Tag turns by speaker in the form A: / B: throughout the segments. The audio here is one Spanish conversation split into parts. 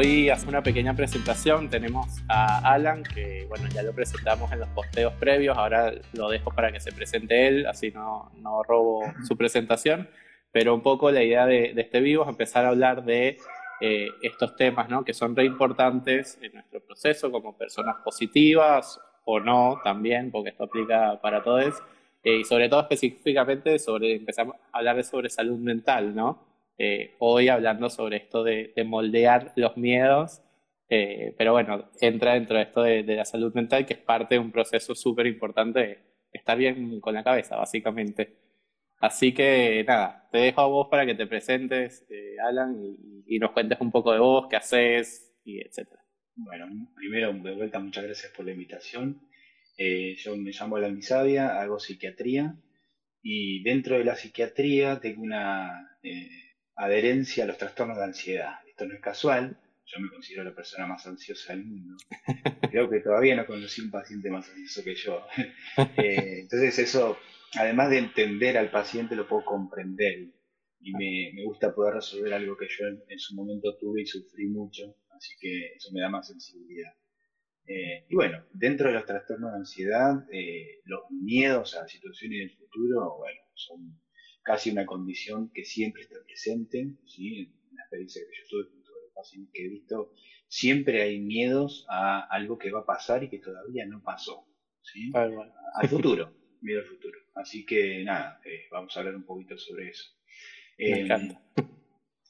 A: Hoy hace una pequeña presentación. Tenemos a Alan, que bueno, ya lo presentamos en los posteos previos. Ahora lo dejo para que se presente él, así no, no robo su presentación. Pero un poco la idea de, este vivo es empezar a hablar de eh, estos temas, ¿no? Que son re importantes en nuestro proceso como personas positivas o no también, porque esto aplica para todos. Eh, y sobre todo específicamente sobre, empezamos a hablar de sobre salud mental, ¿no? Eh, hoy hablando sobre esto de, moldear los miedos, eh, pero bueno, entra dentro de esto de, la salud mental, que es parte de un proceso súper importante de estar bien con la cabeza, básicamente. Así que nada, te dejo a vos para que te presentes, eh, Alan, y, nos cuentes un poco de vos, qué haces, y etcétera.
B: Bueno, primero, de vuelta, muchas gracias por la invitación. yo me llamo Alan Misavia, hago psiquiatría, y dentro de la psiquiatría tengo una adherencia a los trastornos de ansiedad. Esto no es casual, yo me considero la persona más ansiosa del mundo. Creo que todavía no conocí un paciente más ansioso que yo. Eh, entonces eso, además de entender al paciente, lo puedo comprender y me, gusta poder resolver algo que yo en, su momento tuve y sufrí mucho, así que eso me da más sensibilidad. Eh, y bueno, dentro de los trastornos de ansiedad, eh, los miedos a situaciones del futuro, bueno, son casi una condición que siempre está presente, ¿sí? en la experiencia que yo tuve con todos los pacientes que he visto, siempre hay miedos a algo que va a pasar y que todavía no pasó, ¿sí? al futuro, miedo al futuro. Así que nada, eh, vamos a hablar un poquito sobre eso.
A: Me em, encanta.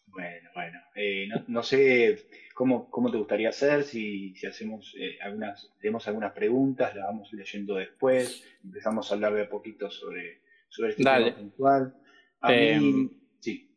B: Bueno, bueno, eh, no, sé cómo, cómo te gustaría hacer, si, si hacemos eh, algunas, tenemos algunas preguntas, las vamos leyendo después, empezamos a hablar de a poquito sobre, sobre este tema puntual.
A: Em, sí.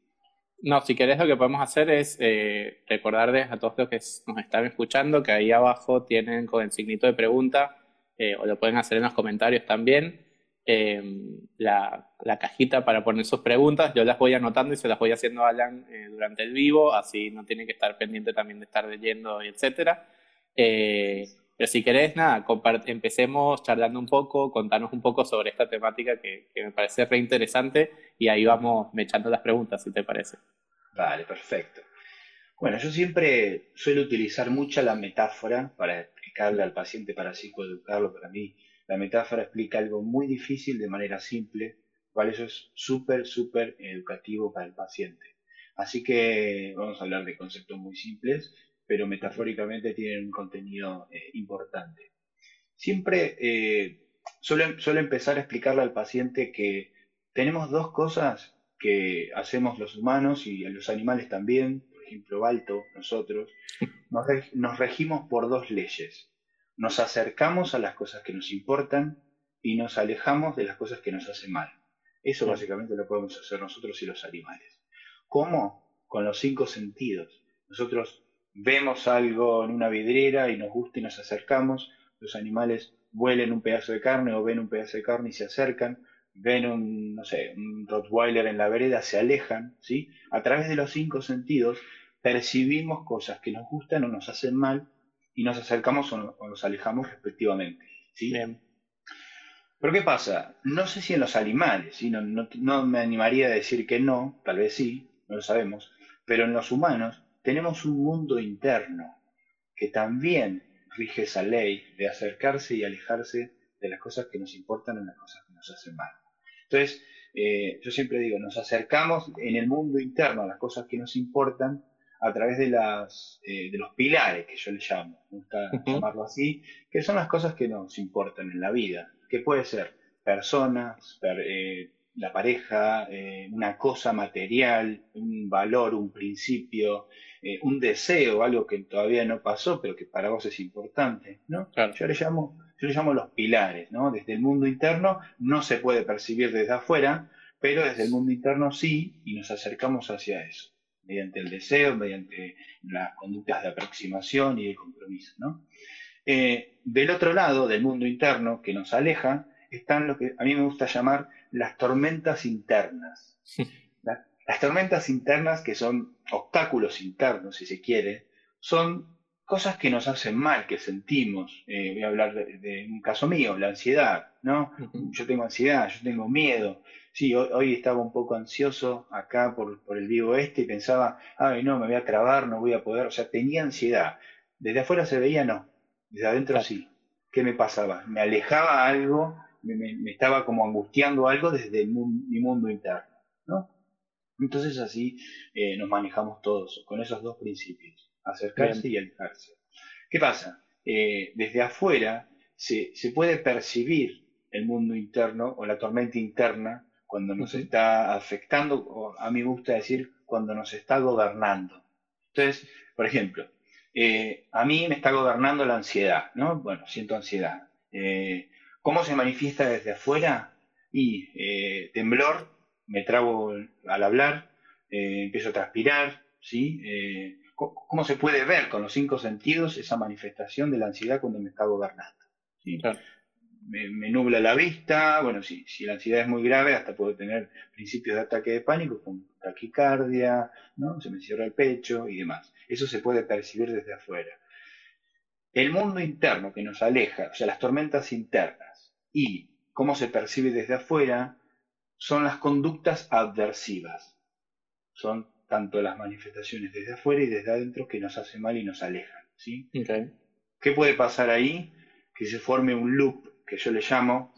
A: No, si querés lo que podemos hacer es eh, recordarles a todos los que nos están escuchando que ahí abajo tienen con el signito de pregunta, eh, o lo pueden hacer en los comentarios también, em, la, cajita para poner sus preguntas. Yo las voy anotando y se las voy haciendo a Alan eh, durante el vivo, así no tienen que estar pendiente también de estar leyendo, etcétera. Pero si querés, nada, empecemos charlando un poco, contanos un poco sobre esta temática que, me parece re interesante y ahí vamos echando las preguntas, si te parece.
B: Vale, perfecto. Bueno, yo siempre suelo utilizar mucha la metáfora para explicarle al paciente, para psicoeducarlo. Para mí, la metáfora explica algo muy difícil de manera simple, cual eso es súper, súper educativo para el paciente. Así que vamos a hablar de conceptos muy simples pero metafóricamente tienen un contenido eh, importante. Siempre eh, suelo, empezar a explicarle al paciente que tenemos dos cosas que hacemos los humanos y los animales también, por ejemplo, Balto, nosotros, nos, regimos por dos leyes. Nos acercamos a las cosas que nos importan y nos alejamos de las cosas que nos hacen mal. Eso básicamente lo podemos hacer nosotros y los animales. ¿Cómo? Con los cinco sentidos. Nosotros vemos algo en una vidriera y nos gusta y nos acercamos, los animales huelen un pedazo de carne o ven un pedazo de carne y se acercan, ven un, no sé, un Rottweiler en la vereda, se alejan, ¿sí? A través de los cinco sentidos percibimos cosas que nos gustan o nos hacen mal y nos acercamos o, nos alejamos respectivamente, ¿sí? Pero ¿qué pasa? No sé si en los animales, ¿sí? no, no me animaría a decir que no, tal vez sí, no lo sabemos, pero en los humanos tenemos un mundo interno que también rige esa ley de acercarse y alejarse de las cosas que nos importan o las cosas que nos hacen mal. Entonces, eh, yo siempre digo, nos acercamos en el mundo interno a las cosas que nos importan a través de, las, eh, de los pilares que yo le llamo, me gusta llamarlo así, que son las cosas que nos importan en la vida, que puede ser personas, eh, la pareja, eh, una cosa material, un valor, un principio, eh, un deseo, algo que todavía no pasó, pero que para vos es importante, ¿no? Yo le llamo, yo le llamo los pilares, ¿no? Desde el mundo interno no se puede percibir desde afuera, pero desde el mundo interno sí, y nos acercamos hacia eso, mediante el deseo, mediante las conductas de aproximación y de compromiso, ¿no? Eh, del otro lado, del mundo interno que nos aleja, están lo que a mí me gusta llamar las tormentas internas. las tormentas internas, que son obstáculos internos, si se quiere, son cosas que nos hacen mal, que sentimos. Eh, voy a hablar de, un caso mío, la ansiedad, ¿no? Yo tengo ansiedad, yo tengo miedo. sí, hoy, estaba un poco ansioso acá por, por el vivo este y pensaba, ay no, me voy a trabar, no voy a poder, o sea, tenía ansiedad. Desde afuera se veía no, desde adentro sí. ¿Qué me pasaba? Me alejaba algo, me, estaba como angustiando algo desde mi mundo interno, ¿no? Entonces así eh, nos manejamos todos, con esos dos principios, acercarse y alejarse. ¿Qué pasa? Eh, desde afuera se, se puede percibir el mundo interno o la tormenta interna cuando nos está afectando, o a mí me gusta decir cuando nos está gobernando. Entonces, por ejemplo, eh, a mí me está gobernando la ansiedad, ¿no? Bueno, siento ansiedad. Eh, ¿Cómo se manifiesta desde afuera? Y eh, temblor, me trabo al hablar, empiezo a transpirar, ¿sí? ¿Cómo se puede ver con los cinco sentidos esa manifestación de la ansiedad cuando me está gobernando? Me, nubla la vista, bueno, si, si, la ansiedad es muy grave, hasta puedo tener principios de ataque de pánico con taquicardia, ¿no? se me cierra el pecho y demás. Eso se puede percibir desde afuera. El mundo interno que nos aleja, o sea, las tormentas internas y cómo se percibe desde afuera, son las conductas adversivas. Son tanto las manifestaciones desde afuera y desde adentro que nos hacen mal y nos alejan. ¿sí? ¿Qué puede pasar ahí? Que se forme un loop que yo le llamo,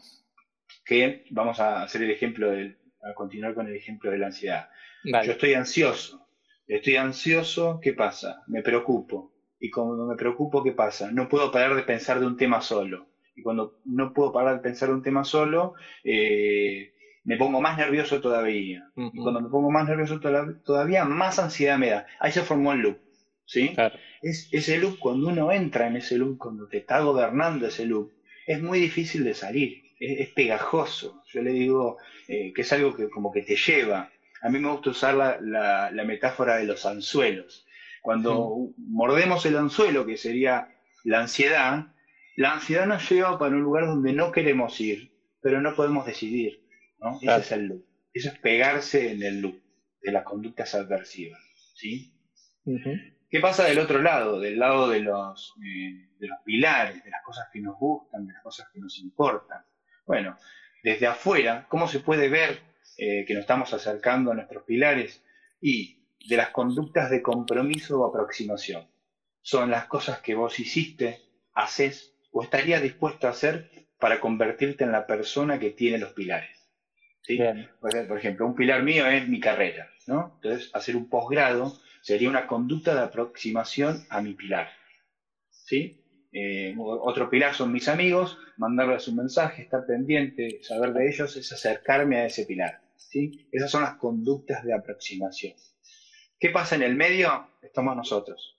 B: que vamos a hacer el ejemplo, del, a continuar con el ejemplo de la ansiedad. Yo estoy ansioso, estoy ansioso, ¿qué pasa? Me preocupo. Y cuando me preocupo, ¿qué pasa? No puedo parar de pensar de un tema solo. Y cuando no puedo parar de pensar un tema solo, eh, me pongo más nervioso todavía. Y cuando me pongo más nervioso todavía, más ansiedad me da. Ahí se formó el loop. ¿sí? Es, ese loop, cuando uno entra en ese loop, cuando te está gobernando ese loop, es muy difícil de salir. Es, pegajoso. Yo le digo eh, que es algo que como que te lleva. A mí me gusta usar la, la, metáfora de los anzuelos. Cuando mordemos el anzuelo, que sería la ansiedad, la ansiedad nos lleva para un lugar donde no queremos ir, pero no podemos decidir. Ese es el loop. Eso es pegarse en el loop de las conductas adversivas. ¿sí? ¿Qué pasa del otro lado? Del lado de los, eh, de los pilares, de las cosas que nos gustan, de las cosas que nos importan. Bueno, desde afuera, ¿cómo se puede ver eh, que nos estamos acercando a nuestros pilares? Y de las conductas de compromiso o aproximación. Son las cosas que vos hiciste, haces o estarías dispuesto a hacer para convertirte en la persona que tiene los pilares. Por ejemplo, un pilar mío es mi carrera, ¿no? Entonces, hacer un posgrado sería una conducta de aproximación a mi pilar, ¿sí? Eh, otro pilar son mis amigos, mandarles un mensaje, estar pendiente, saber de ellos, es acercarme a ese pilar, ¿sí? Esas son las conductas de aproximación. ¿Qué pasa en el medio? Estamos nosotros.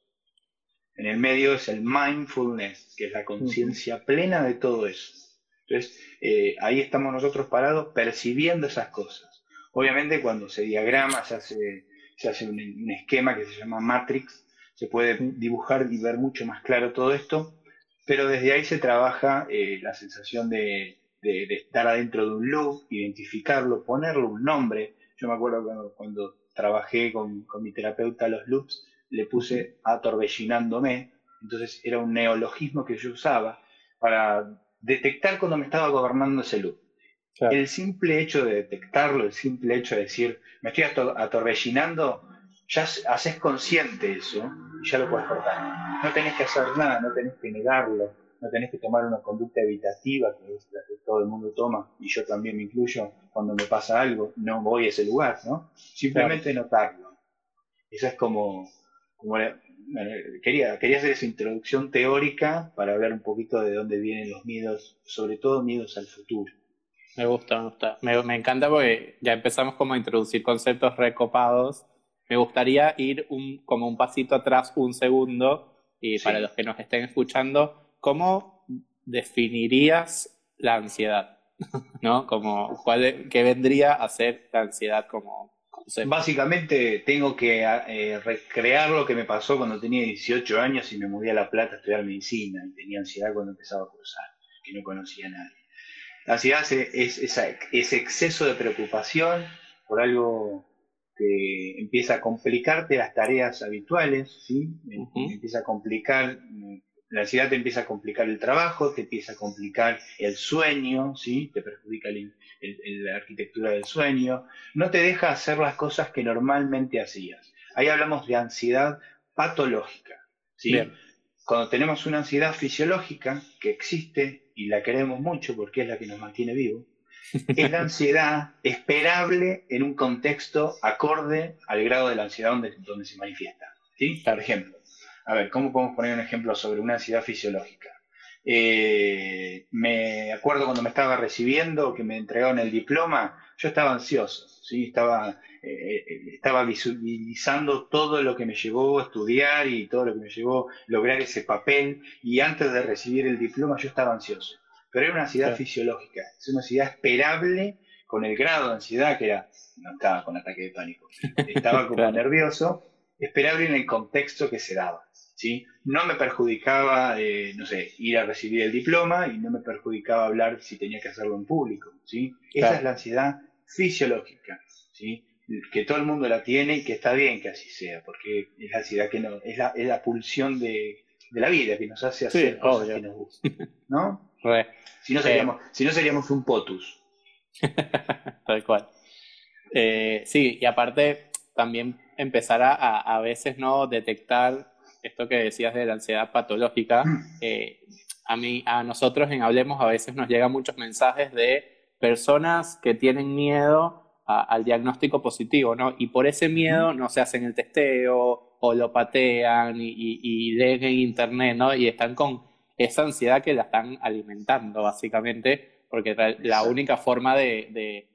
B: En el medio es el mindfulness, que es la conciencia plena de todo eso. Entonces, eh, ahí estamos nosotros parados percibiendo esas cosas. Obviamente cuando se diagrama, se hace, se hace un, esquema que se llama Matrix, se puede dibujar y ver mucho más claro todo esto, pero desde ahí se trabaja eh, la sensación de, estar adentro de un loop, identificarlo, ponerle un nombre. Yo me acuerdo cuando, trabajé con, con, mi terapeuta los loops, le puse atorbellinándome, entonces era un neologismo que yo usaba para detectar cuando me estaba gobernando ese loop. El simple hecho de detectarlo, el simple hecho de decir, me estoy atorbellinando, ya haces consciente eso y ya lo puedes cortar. No tenés que hacer nada, no tenés que negarlo, no tenés que tomar una conducta evitativa, que es la que todo el mundo toma, y yo también me incluyo cuando me pasa algo, no voy a ese lugar, ¿no? Simplemente notarlo. Eso es como, como quería, quería hacer esa introducción teórica para hablar un poquito de dónde vienen los miedos, sobre todo miedos al futuro.
A: Me gusta, me gusta. Me, encanta porque ya empezamos como a introducir conceptos recopados. Me gustaría ir un, como un pasito atrás, un segundo, y para los que nos estén escuchando, ¿cómo definirías la ansiedad? ¿No? Como, ¿cuál, ¿Qué vendría a ser la ansiedad como,
B: Básicamente tengo que eh, recrear lo que me pasó cuando tenía 18 años y me mudé a La Plata a estudiar medicina y tenía ansiedad cuando empezaba a cruzar, que no conocía a nadie. La ansiedad es, ese exceso de preocupación por algo que empieza a complicarte las tareas habituales, ¿sí? empieza a complicar La ansiedad te empieza a complicar el trabajo, te empieza a complicar el sueño, ¿sí? te perjudica la arquitectura del sueño, no te deja hacer las cosas que normalmente hacías. Ahí hablamos de ansiedad patológica. ¿sí? Cuando tenemos una ansiedad fisiológica que existe y la queremos mucho porque es la que nos mantiene vivos, es la ansiedad esperable en un contexto acorde al grado de la ansiedad donde, donde se manifiesta. ¿sí? Por ejemplo, a ver, ¿cómo podemos poner un ejemplo sobre una ansiedad fisiológica? Eh, me acuerdo cuando me estaba recibiendo, que me entregaron el diploma, yo estaba ansioso, ¿sí? estaba, eh, estaba visualizando todo lo que me llevó a estudiar y todo lo que me llevó a lograr ese papel, y antes de recibir el diploma yo estaba ansioso. Pero era una ansiedad fisiológica, es una ansiedad esperable con el grado de ansiedad que era, no estaba con ataque de pánico, estaba como nervioso, esperable en el contexto que se daba. ¿Sí? No me perjudicaba, eh, no sé, ir a recibir el diploma y no me perjudicaba hablar si tenía que hacerlo en público, ¿sí? Esa es la ansiedad fisiológica, ¿sí? Que todo el mundo la tiene y que está bien que así sea, porque es la ansiedad que no, es la, es la pulsión de, la vida que nos hace hacer cosas que nos gustan, ¿no? Si no seríamos, si no seríamos un potus.
A: Tal cual. Eh, sí, y aparte también empezar a, a veces no detectar esto que decías de la ansiedad patológica, mm. eh, a, mí, a nosotros en Hablemos a veces nos llegan muchos mensajes de personas que tienen miedo al diagnóstico positivo, ¿no? Y por ese miedo no se hacen el testeo o lo patean y, leen en internet, ¿no? Y están con esa ansiedad que la están alimentando, básicamente, porque la única forma de,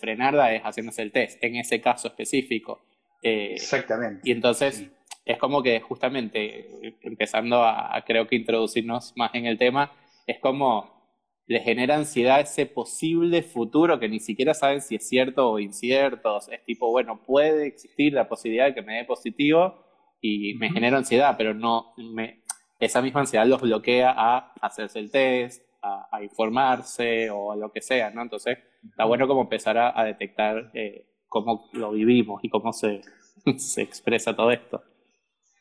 A: frenarla es haciéndose el test, en ese caso específico.
B: Eh, Exactamente.
A: Y entonces es como que justamente, empezando a, creo que introducirnos más en el tema, es como le genera ansiedad ese posible futuro que ni siquiera saben si es cierto o incierto. Es tipo, bueno, puede existir la posibilidad de que me dé positivo y me genera ansiedad, pero no, me, esa misma ansiedad los bloquea a hacerse el test, a, informarse o a lo que sea, ¿no? Entonces, está bueno como empezar a, detectar eh, cómo lo vivimos y cómo se, se expresa todo esto.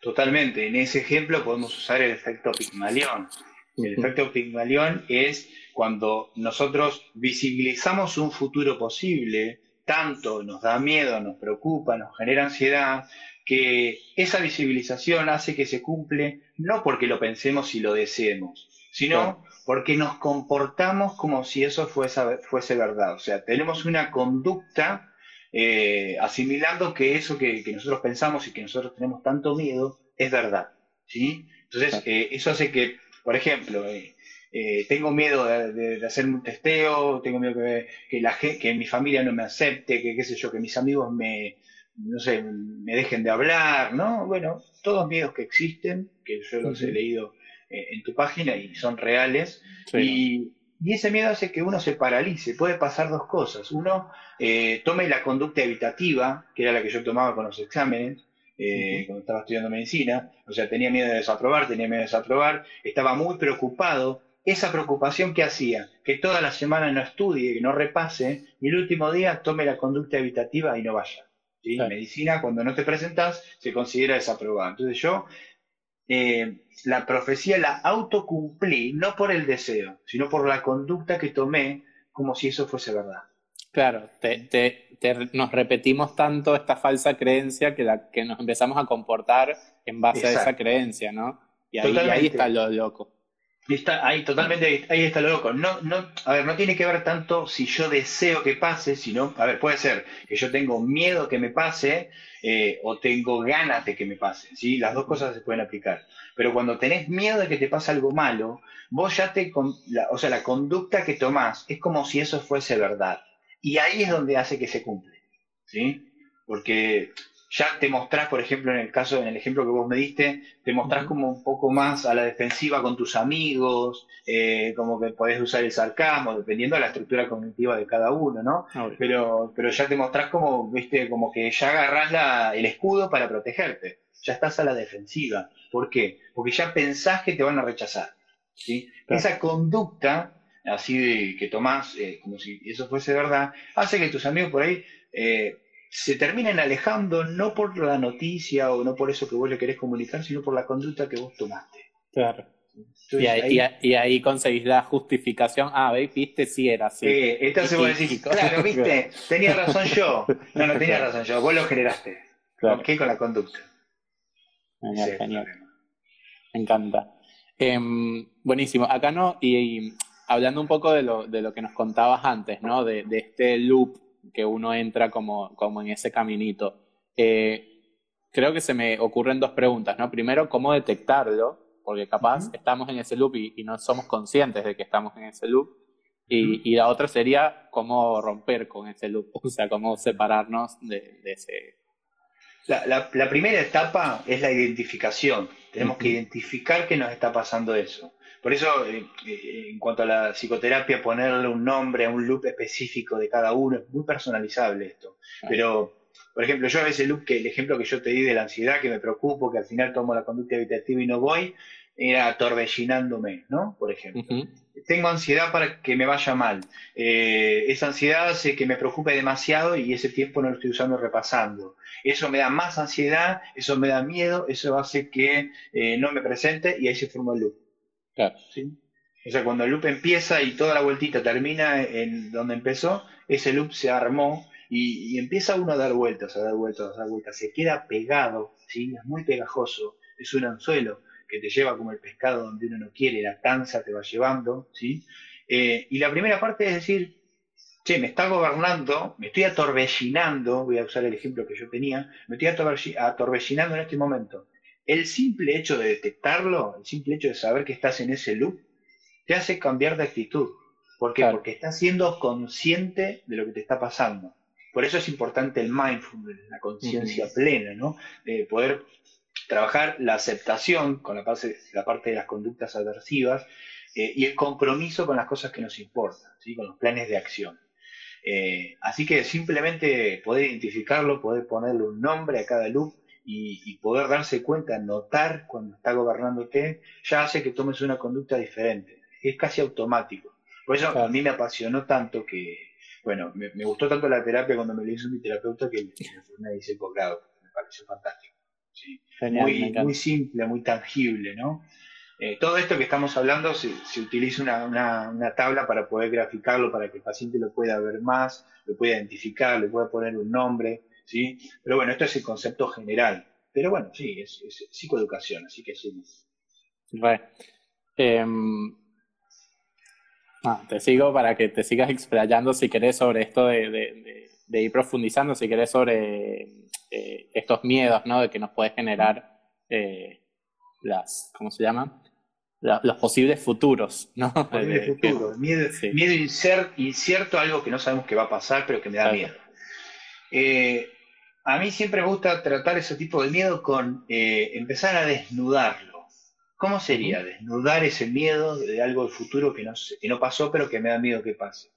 B: Totalmente. En ese ejemplo podemos usar el efecto Pigmalión. El efecto Pigmalión es cuando nosotros visibilizamos un futuro posible, tanto nos da miedo, nos preocupa, nos genera ansiedad, que esa visibilización hace que se cumple no porque lo pensemos y lo deseemos, sino porque nos comportamos como si eso fuese, fuese verdad. O sea, tenemos una conducta eh, asimilando que eso que, nosotros pensamos y que nosotros tenemos tanto miedo es verdad. ¿sí? Entonces, eh, eso hace que, por ejemplo, eh, tengo miedo de, hacer un testeo, tengo miedo que, que, la, que mi familia no me acepte, que qué sé yo, que mis amigos me, no sé, me dejen de hablar, ¿no? Bueno, todos miedos que existen, que yo los he leído en tu página y son reales, y, y ese miedo hace que uno se paralice. Puede pasar dos cosas. Uno eh, tome la conducta evitativa, que era la que yo tomaba con los exámenes, eh, cuando estaba estudiando medicina. O sea, tenía miedo de desaprobar, tenía miedo de desaprobar, estaba muy preocupado. Esa preocupación que hacía, que toda la semana no estudie, que no repase, y el último día tome la conducta evitativa y no vaya. En medicina, cuando no te presentas, se considera desaprobado. Entonces yo eh, la profecía la autocumplí, no por el deseo, sino por la conducta que tomé como si eso fuese verdad.
A: Claro, nos repetimos tanto esta falsa creencia que, la, que nos empezamos a comportar en base a esa creencia, ¿no? Y ahí, está lo loco.
B: Está, ahí totalmente ahí está lo loco. No, no, a ver, no tiene que ver tanto si yo deseo que pase, sino, a ver, puede ser que yo tengo miedo que me pase eh, o tengo ganas de que me pase, ¿sí? Las dos cosas se pueden aplicar. Pero cuando tenés miedo de que te pase algo malo, vos ya te, o sea, la conducta que tomás es como si eso fuese verdad. Y ahí es donde hace que se cumple, ¿sí? Porque ya te mostrás, por ejemplo, en el caso, en el ejemplo que vos me diste, te mostrás como un poco más a la defensiva con tus amigos, eh, como que podés usar el sarcasmo, dependiendo de la estructura cognitiva de cada uno, ¿no? Ah, pero, pero ya te mostrás como, viste, como que ya agarrás el escudo para protegerte. Ya estás a la defensiva. ¿Por qué? Porque ya pensás que te van a rechazar. ¿sí? Esa conducta, así de, que tomás, eh, como si eso fuese verdad, hace que tus amigos por ahí eh, se terminen alejando no por la noticia o no por eso que vos le querés comunicar, sino por la conducta que vos tomaste.
A: Claro. y, ahí, conseguís la justificación. Ah, ¿veis? Viste, sí era así.
B: Sí, entonces vos decís, claro, viste, tenía razón yo. No, no tenía razón yo, vos lo generaste. Claro. qué? Con la conducta.
A: Genial, genial. Me encanta. Em, buenísimo. Acá no, y, hablando un poco de lo, de lo que nos contabas antes, ¿no? De, de este loop que uno entra como, como en ese caminito. Eh, creo que se me ocurren dos preguntas, ¿no? Primero, ¿cómo detectarlo? Porque capaz estamos en ese loop y, no somos conscientes de que estamos en ese loop. Y, la otra sería cómo romper con ese loop, o sea, cómo separarnos de, ese...
B: La, la, primera etapa es la identificación. Tenemos que identificar que nos está pasando eso. Por eso, eh, eh, en cuanto a la psicoterapia, ponerle un nombre a un loop específico de cada uno es muy personalizable esto. Pero por ejemplo, yo a veces loop que el ejemplo que yo te di de la ansiedad, que me preocupo, que al final tomo la conducta evitativa y no voy, era atorvellinándome, ¿no? Por ejemplo. Tengo ansiedad para que me vaya mal. Eh, esa ansiedad hace que me preocupe demasiado y ese tiempo no lo estoy usando repasando. Eso me da más ansiedad, eso me da miedo, eso hace que eh, no me presente y ahí se forma el loop. O sea, cuando el loop empieza y toda la vueltita termina en donde empezó, ese loop se armó y, empieza uno a dar vueltas, a dar vueltas, a dar vueltas, se queda pegado, ¿sí? es muy pegajoso, es un anzuelo que te lleva como el pescado donde uno no quiere, la cansa te va llevando, ¿sí? Eh, y la primera parte es decir, che, me está gobernando, me estoy atorvellinando, voy a usar el ejemplo que yo tenía, me estoy atorvellinando en este momento. El simple hecho de detectarlo, el simple hecho de saber que estás en ese loop, te hace cambiar de actitud. ¿Por qué? Porque estás siendo consciente de lo que te está pasando. Por eso es importante el mindfulness, la conciencia plena, ¿no? De poder trabajar la aceptación con la parte, la parte de las conductas aversivas eh, y el compromiso con las cosas que nos importan, ¿sí? con los planes de acción. Eh, así que simplemente poder identificarlo, poder ponerle un nombre a cada loop y, y, poder darse cuenta, notar cuando está gobernándote, ya hace que tomes una conducta diferente. Es casi automático. Por eso a mí me apasionó tanto que, bueno, me, gustó tanto la terapia cuando me lo hizo mi terapeuta que me formé hice posgrado. Me pareció fantástico. muy, muy simple, muy tangible, ¿no? Eh, todo esto que estamos hablando se, utiliza una, tabla para poder graficarlo, para que el paciente lo pueda ver más, lo pueda identificar, le pueda poner un nombre, ¿sí? Pero bueno, esto es el concepto general. Pero bueno, sí, es, psicoeducación, así que sí.
A: Bueno, em, Ah, te sigo para que te sigas explayando si querés sobre esto de, ir profundizando, si querés sobre eh, estos miedos, ¿no? De que nos puede generar eh, las, ¿cómo se llaman? los posibles futuros, ¿no?
B: Posibles futuros, miedo, miedo incierto, algo que no sabemos que va a pasar, pero que me da miedo. Eh, a mí siempre me gusta tratar ese tipo de miedo con empezar a desnudarlo. ¿Cómo sería desnudar ese miedo de algo del futuro que no, que no pasó, pero que me da miedo que pase?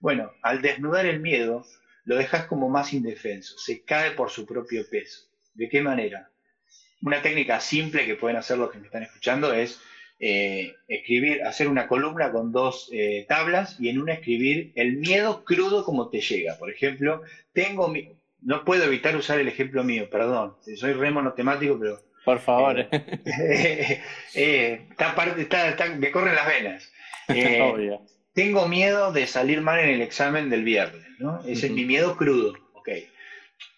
B: Bueno, al desnudar el miedo, lo dejas como más indefenso, se cae por su propio peso. ¿De qué manera? Una técnica simple que pueden hacer los que me están escuchando es eh, escribir, hacer una columna con dos eh, tablas y en una escribir el miedo crudo como te llega. Por ejemplo, tengo mi... no puedo evitar usar el ejemplo mío, perdón, soy re monotemático, pero
A: por favor. Eh,
B: eh, me corren las venas. Eh, tengo miedo de salir mal en el examen del viernes, ¿no? Ese es mi miedo crudo.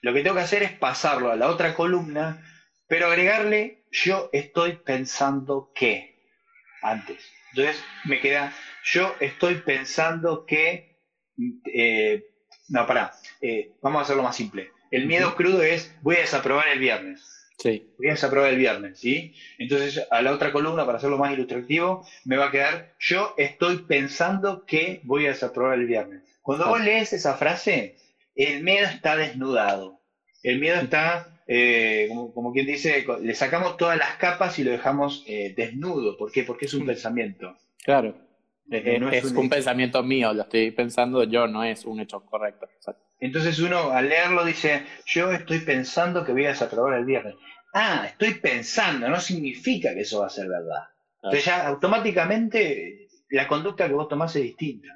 B: Lo que tengo que hacer es pasarlo a la otra columna, pero agregarle yo estoy pensando que antes. Entonces me queda yo estoy pensando que... no, pará. vamos a hacerlo más simple. El miedo crudo es voy a desaprobar el viernes. Sí. Voy a desaprobar el viernes, ¿sí? Entonces, a la otra columna, para hacerlo más ilustrativo, me va a quedar, yo estoy pensando que voy a desaprobar el viernes. Cuando vos lees esa frase, el miedo está desnudado. El miedo está, eh, como, quien dice, le sacamos todas las capas y lo dejamos eh, desnudo. ¿Por qué? Porque es un pensamiento.
A: Claro. Eh, es, un, pensamiento mío, lo estoy pensando yo, no es un hecho correcto.
B: Entonces uno al leerlo dice, yo estoy pensando que voy a desaprobar el viernes. Ah, estoy pensando, no significa que eso va a ser verdad. Entonces ya automáticamente la conducta que vos tomás es distinta.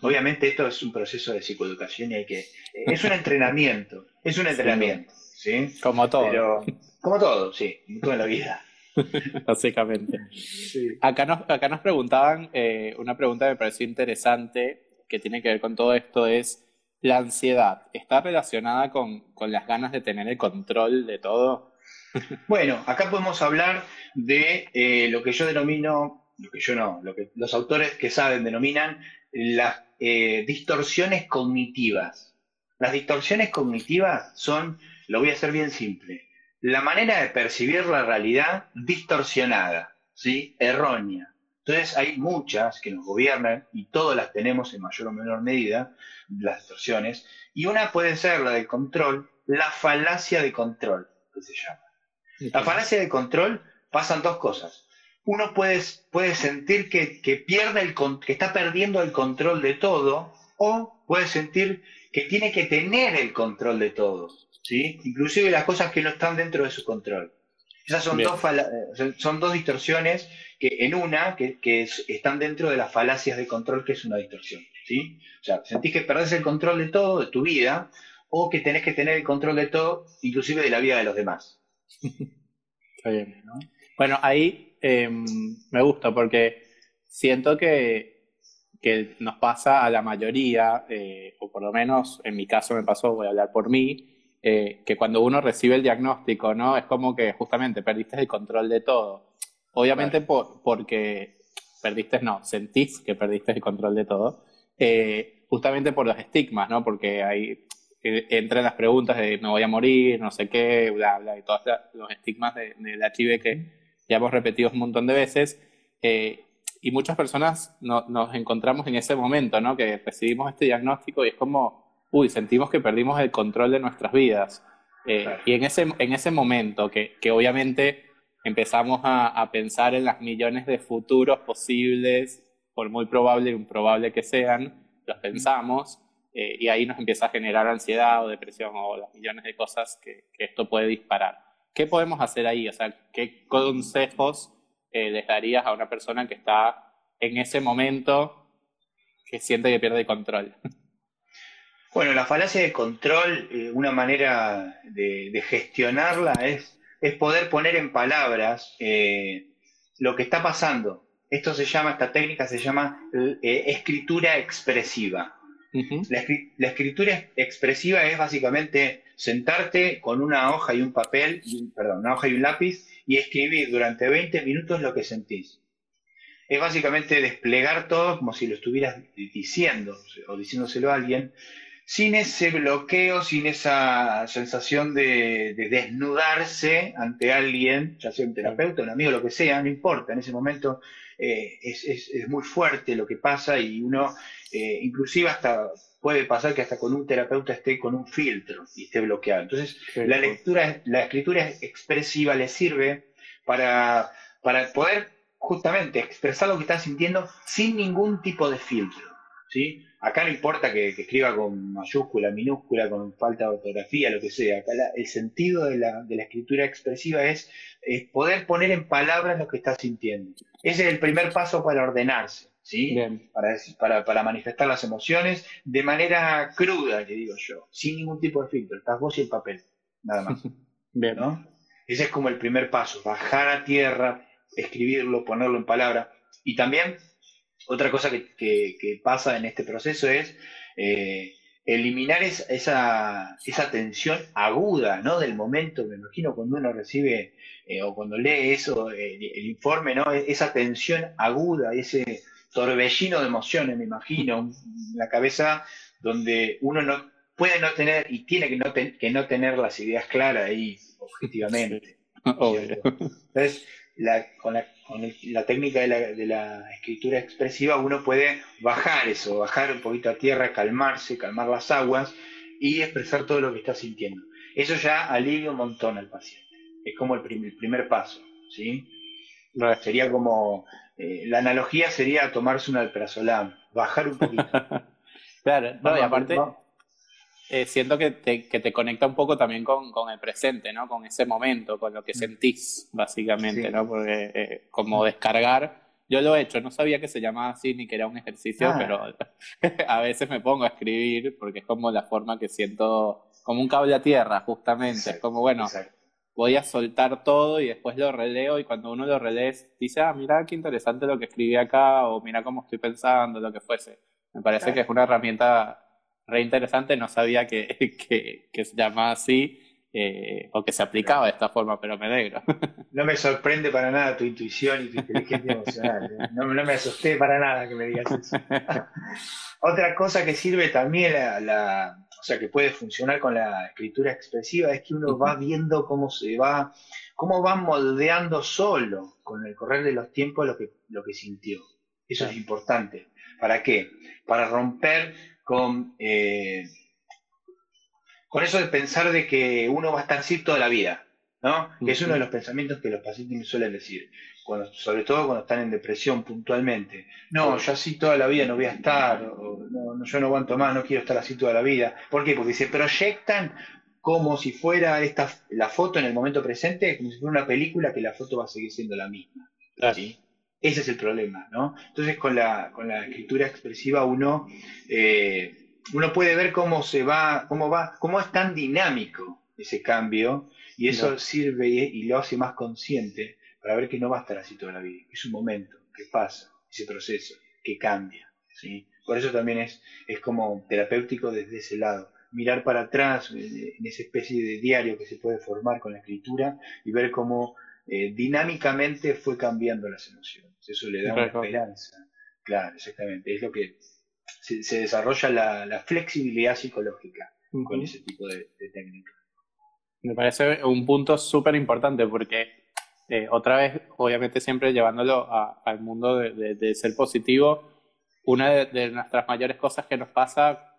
B: Obviamente esto es un proceso de psicoeducación y hay que... Es un entrenamiento, es un entrenamiento. ¿sí?
A: Como todo.
B: como todo, sí, como toda la vida.
A: básicamente. Acá, nos, acá nos preguntaban, eh, una pregunta que me pareció interesante, que tiene que ver con todo esto, es, ¿la ansiedad está relacionada con, las ganas de tener el control de todo?
B: Bueno, acá podemos hablar de eh, lo que yo denomino, lo que yo no, lo que los autores que saben denominan las eh, distorsiones cognitivas. Las distorsiones cognitivas son, lo voy a hacer bien simple, la manera de percibir la realidad distorsionada, ¿sí? errónea. Entonces hay muchas que nos gobiernan y todas las tenemos en mayor o menor medida, las distorsiones, y una puede ser la del control, la falacia de control, que se llama. La falacia de control pasan dos cosas. Uno puede, puede sentir que, pierde el, que está perdiendo el control de todo, o puede sentir que tiene que tener el control de todo. ¿Sí? inclusive las cosas que no están dentro de su control. Esas son, dos, eh, son dos distorsiones que en una que, están dentro de las falacias de control, que es una distorsión. ¿sí? O sea, sentís que perdés el control de todo, de tu vida, o que tenés que tener el control de todo, inclusive de la vida de los demás.
A: Está bien. Bueno, ahí em, me gusta porque siento que, que, nos pasa a la mayoría, eh, o por lo menos en mi caso me pasó, voy a hablar por mí, eh, que cuando uno recibe el diagnóstico, ¿no? Es como que justamente perdiste el control de todo. Obviamente por, porque perdiste, no, sentís que perdiste el control de todo, eh, justamente por los estigmas, ¿no? Porque ahí eh, entran las preguntas de me voy a morir, no sé qué, bla, bla, y todos los estigmas del de HIV que ya hemos repetido un montón de veces. y muchas personas nos encontramos en ese momento, ¿no? Que recibimos este diagnóstico y es como, uy, sentimos que perdimos el control de nuestras vidas. Eh, y en ese, en ese momento, que, que obviamente empezamos a, a, pensar en las millones de futuros posibles, por muy probable y improbable que sean, los pensamos, eh, y ahí nos empieza a generar ansiedad o depresión o las millones de cosas que, que esto puede disparar. ¿Qué podemos hacer ahí? O sea, ¿qué consejos eh, les darías a una persona que está en ese momento que siente que pierde el control?
B: Bueno, la falacia de control, eh, una manera de, gestionarla es, es, poder poner en palabras eh, lo que está pasando. Esto se llama, esta técnica se llama eh, escritura expresiva. la, escritura expresiva es básicamente sentarte con una hoja y un papel, perdón, una hoja y un lápiz y escribir durante 20 minutos lo que sentís. Es básicamente desplegar todo como si lo estuvieras diciendo o diciéndoselo a alguien, sin ese bloqueo, sin esa sensación de, desnudarse ante alguien, ya sea un terapeuta, un amigo, lo que sea, no importa, en ese momento eh, es, muy fuerte lo que pasa y uno, eh, inclusive hasta puede pasar que hasta con un terapeuta esté con un filtro y esté bloqueado. Entonces, la lectura, la escritura expresiva le sirve para, para poder justamente expresar lo que está sintiendo sin ningún tipo de filtro. ¿sí? Acá no importa que, escriba con mayúscula, minúscula, con falta de ortografía, lo que sea. Acá el sentido de la, escritura expresiva es, poder poner en palabras lo que está sintiendo. Ese es el primer paso para ordenarse, ¿sí? Para, para, manifestar las emociones de manera cruda, le digo yo, sin ningún tipo de filtro. Estás vos y el papel, nada más. Bien. ¿no? Ese es como el primer paso, bajar a tierra, escribirlo, ponerlo en palabra. Y también otra cosa que, pasa en este proceso es eh, eliminar esa, esa tensión aguda ¿no? del momento, me imagino cuando uno recibe eh, o cuando lee eso, el, informe, ¿no? E-, esa tensión aguda, ese torbellino de emociones, me imagino, en la cabeza donde uno no puede no tener y tiene que no, que no tener las ideas claras ahí objetivamente. Entonces, con, la, técnica de la, escritura expresiva uno puede bajar eso, bajar un poquito a tierra, calmarse, calmar las aguas y expresar todo lo que está sintiendo. Eso ya alivia un montón al paciente. Es como el, primer paso, ¿sí? Sería como, eh, la analogía sería tomarse un alprazolam, bajar un poquito.
A: claro, y aparte... Eh, siento que te, que te, conecta un poco también con, con, el presente, ¿no? Con ese momento, con lo que mm. sentís, básicamente, ¿no? Porque eh, como descargar, yo lo he hecho, no sabía que se llamaba así ni que era un ejercicio, ah. pero a veces me pongo a escribir porque es como la forma que siento, como un cable a tierra, justamente. Es como, bueno, voy a soltar todo y después lo releo y cuando uno lo relee dice, ah, mira qué interesante lo que escribí acá o mira cómo estoy pensando, lo que fuese. Me parece que es una herramienta re interesante, no sabía que, que, que se llamaba así eh, o que se aplicaba de esta forma, pero me alegro.
B: No me sorprende para nada tu intuición y tu inteligencia emocional. ¿eh? No, me asusté para nada que me digas eso. Otra cosa que sirve también, la, o sea, que puede funcionar con la escritura expresiva, es que uno va viendo cómo se va, cómo va moldeando solo con el correr de los tiempos lo que, lo que sintió. Eso es importante. ¿Para qué? Para romper con eh, con eso de pensar de que uno va a estar así toda la vida, ¿no? Que es uno de los pensamientos que los pacientes me suelen decir, cuando, sobre todo cuando están en depresión puntualmente. No, yo así toda la vida no voy a estar, no, yo no aguanto más, no quiero estar así toda la vida. ¿Por qué? Porque se proyectan como si fuera esta, la foto en el momento presente, como si fuera una película que la foto va a seguir siendo la misma. ¿sí? Ese es el problema, ¿no? Entonces con la, con la escritura expresiva uno... Eh, uno puede ver cómo se va, cómo va, cómo es tan dinámico ese cambio, y eso sirve y, lo hace más consciente para ver que no va a estar así toda la vida, es un momento, que pasa, ese proceso, que cambia. ¿sí? Por eso también es, es como terapéutico desde ese lado. Mirar para atrás en esa especie de diario que se puede formar con la escritura y ver cómo eh, dinámicamente fue cambiando las emociones. Eso le da una esperanza. Claro, exactamente. Es lo que se, desarrolla la, flexibilidad psicológica con ese tipo de, técnica.
A: Me parece un punto súper importante porque eh, otra vez, obviamente siempre llevándolo al mundo de, ser positivo, una de, nuestras mayores cosas que nos pasa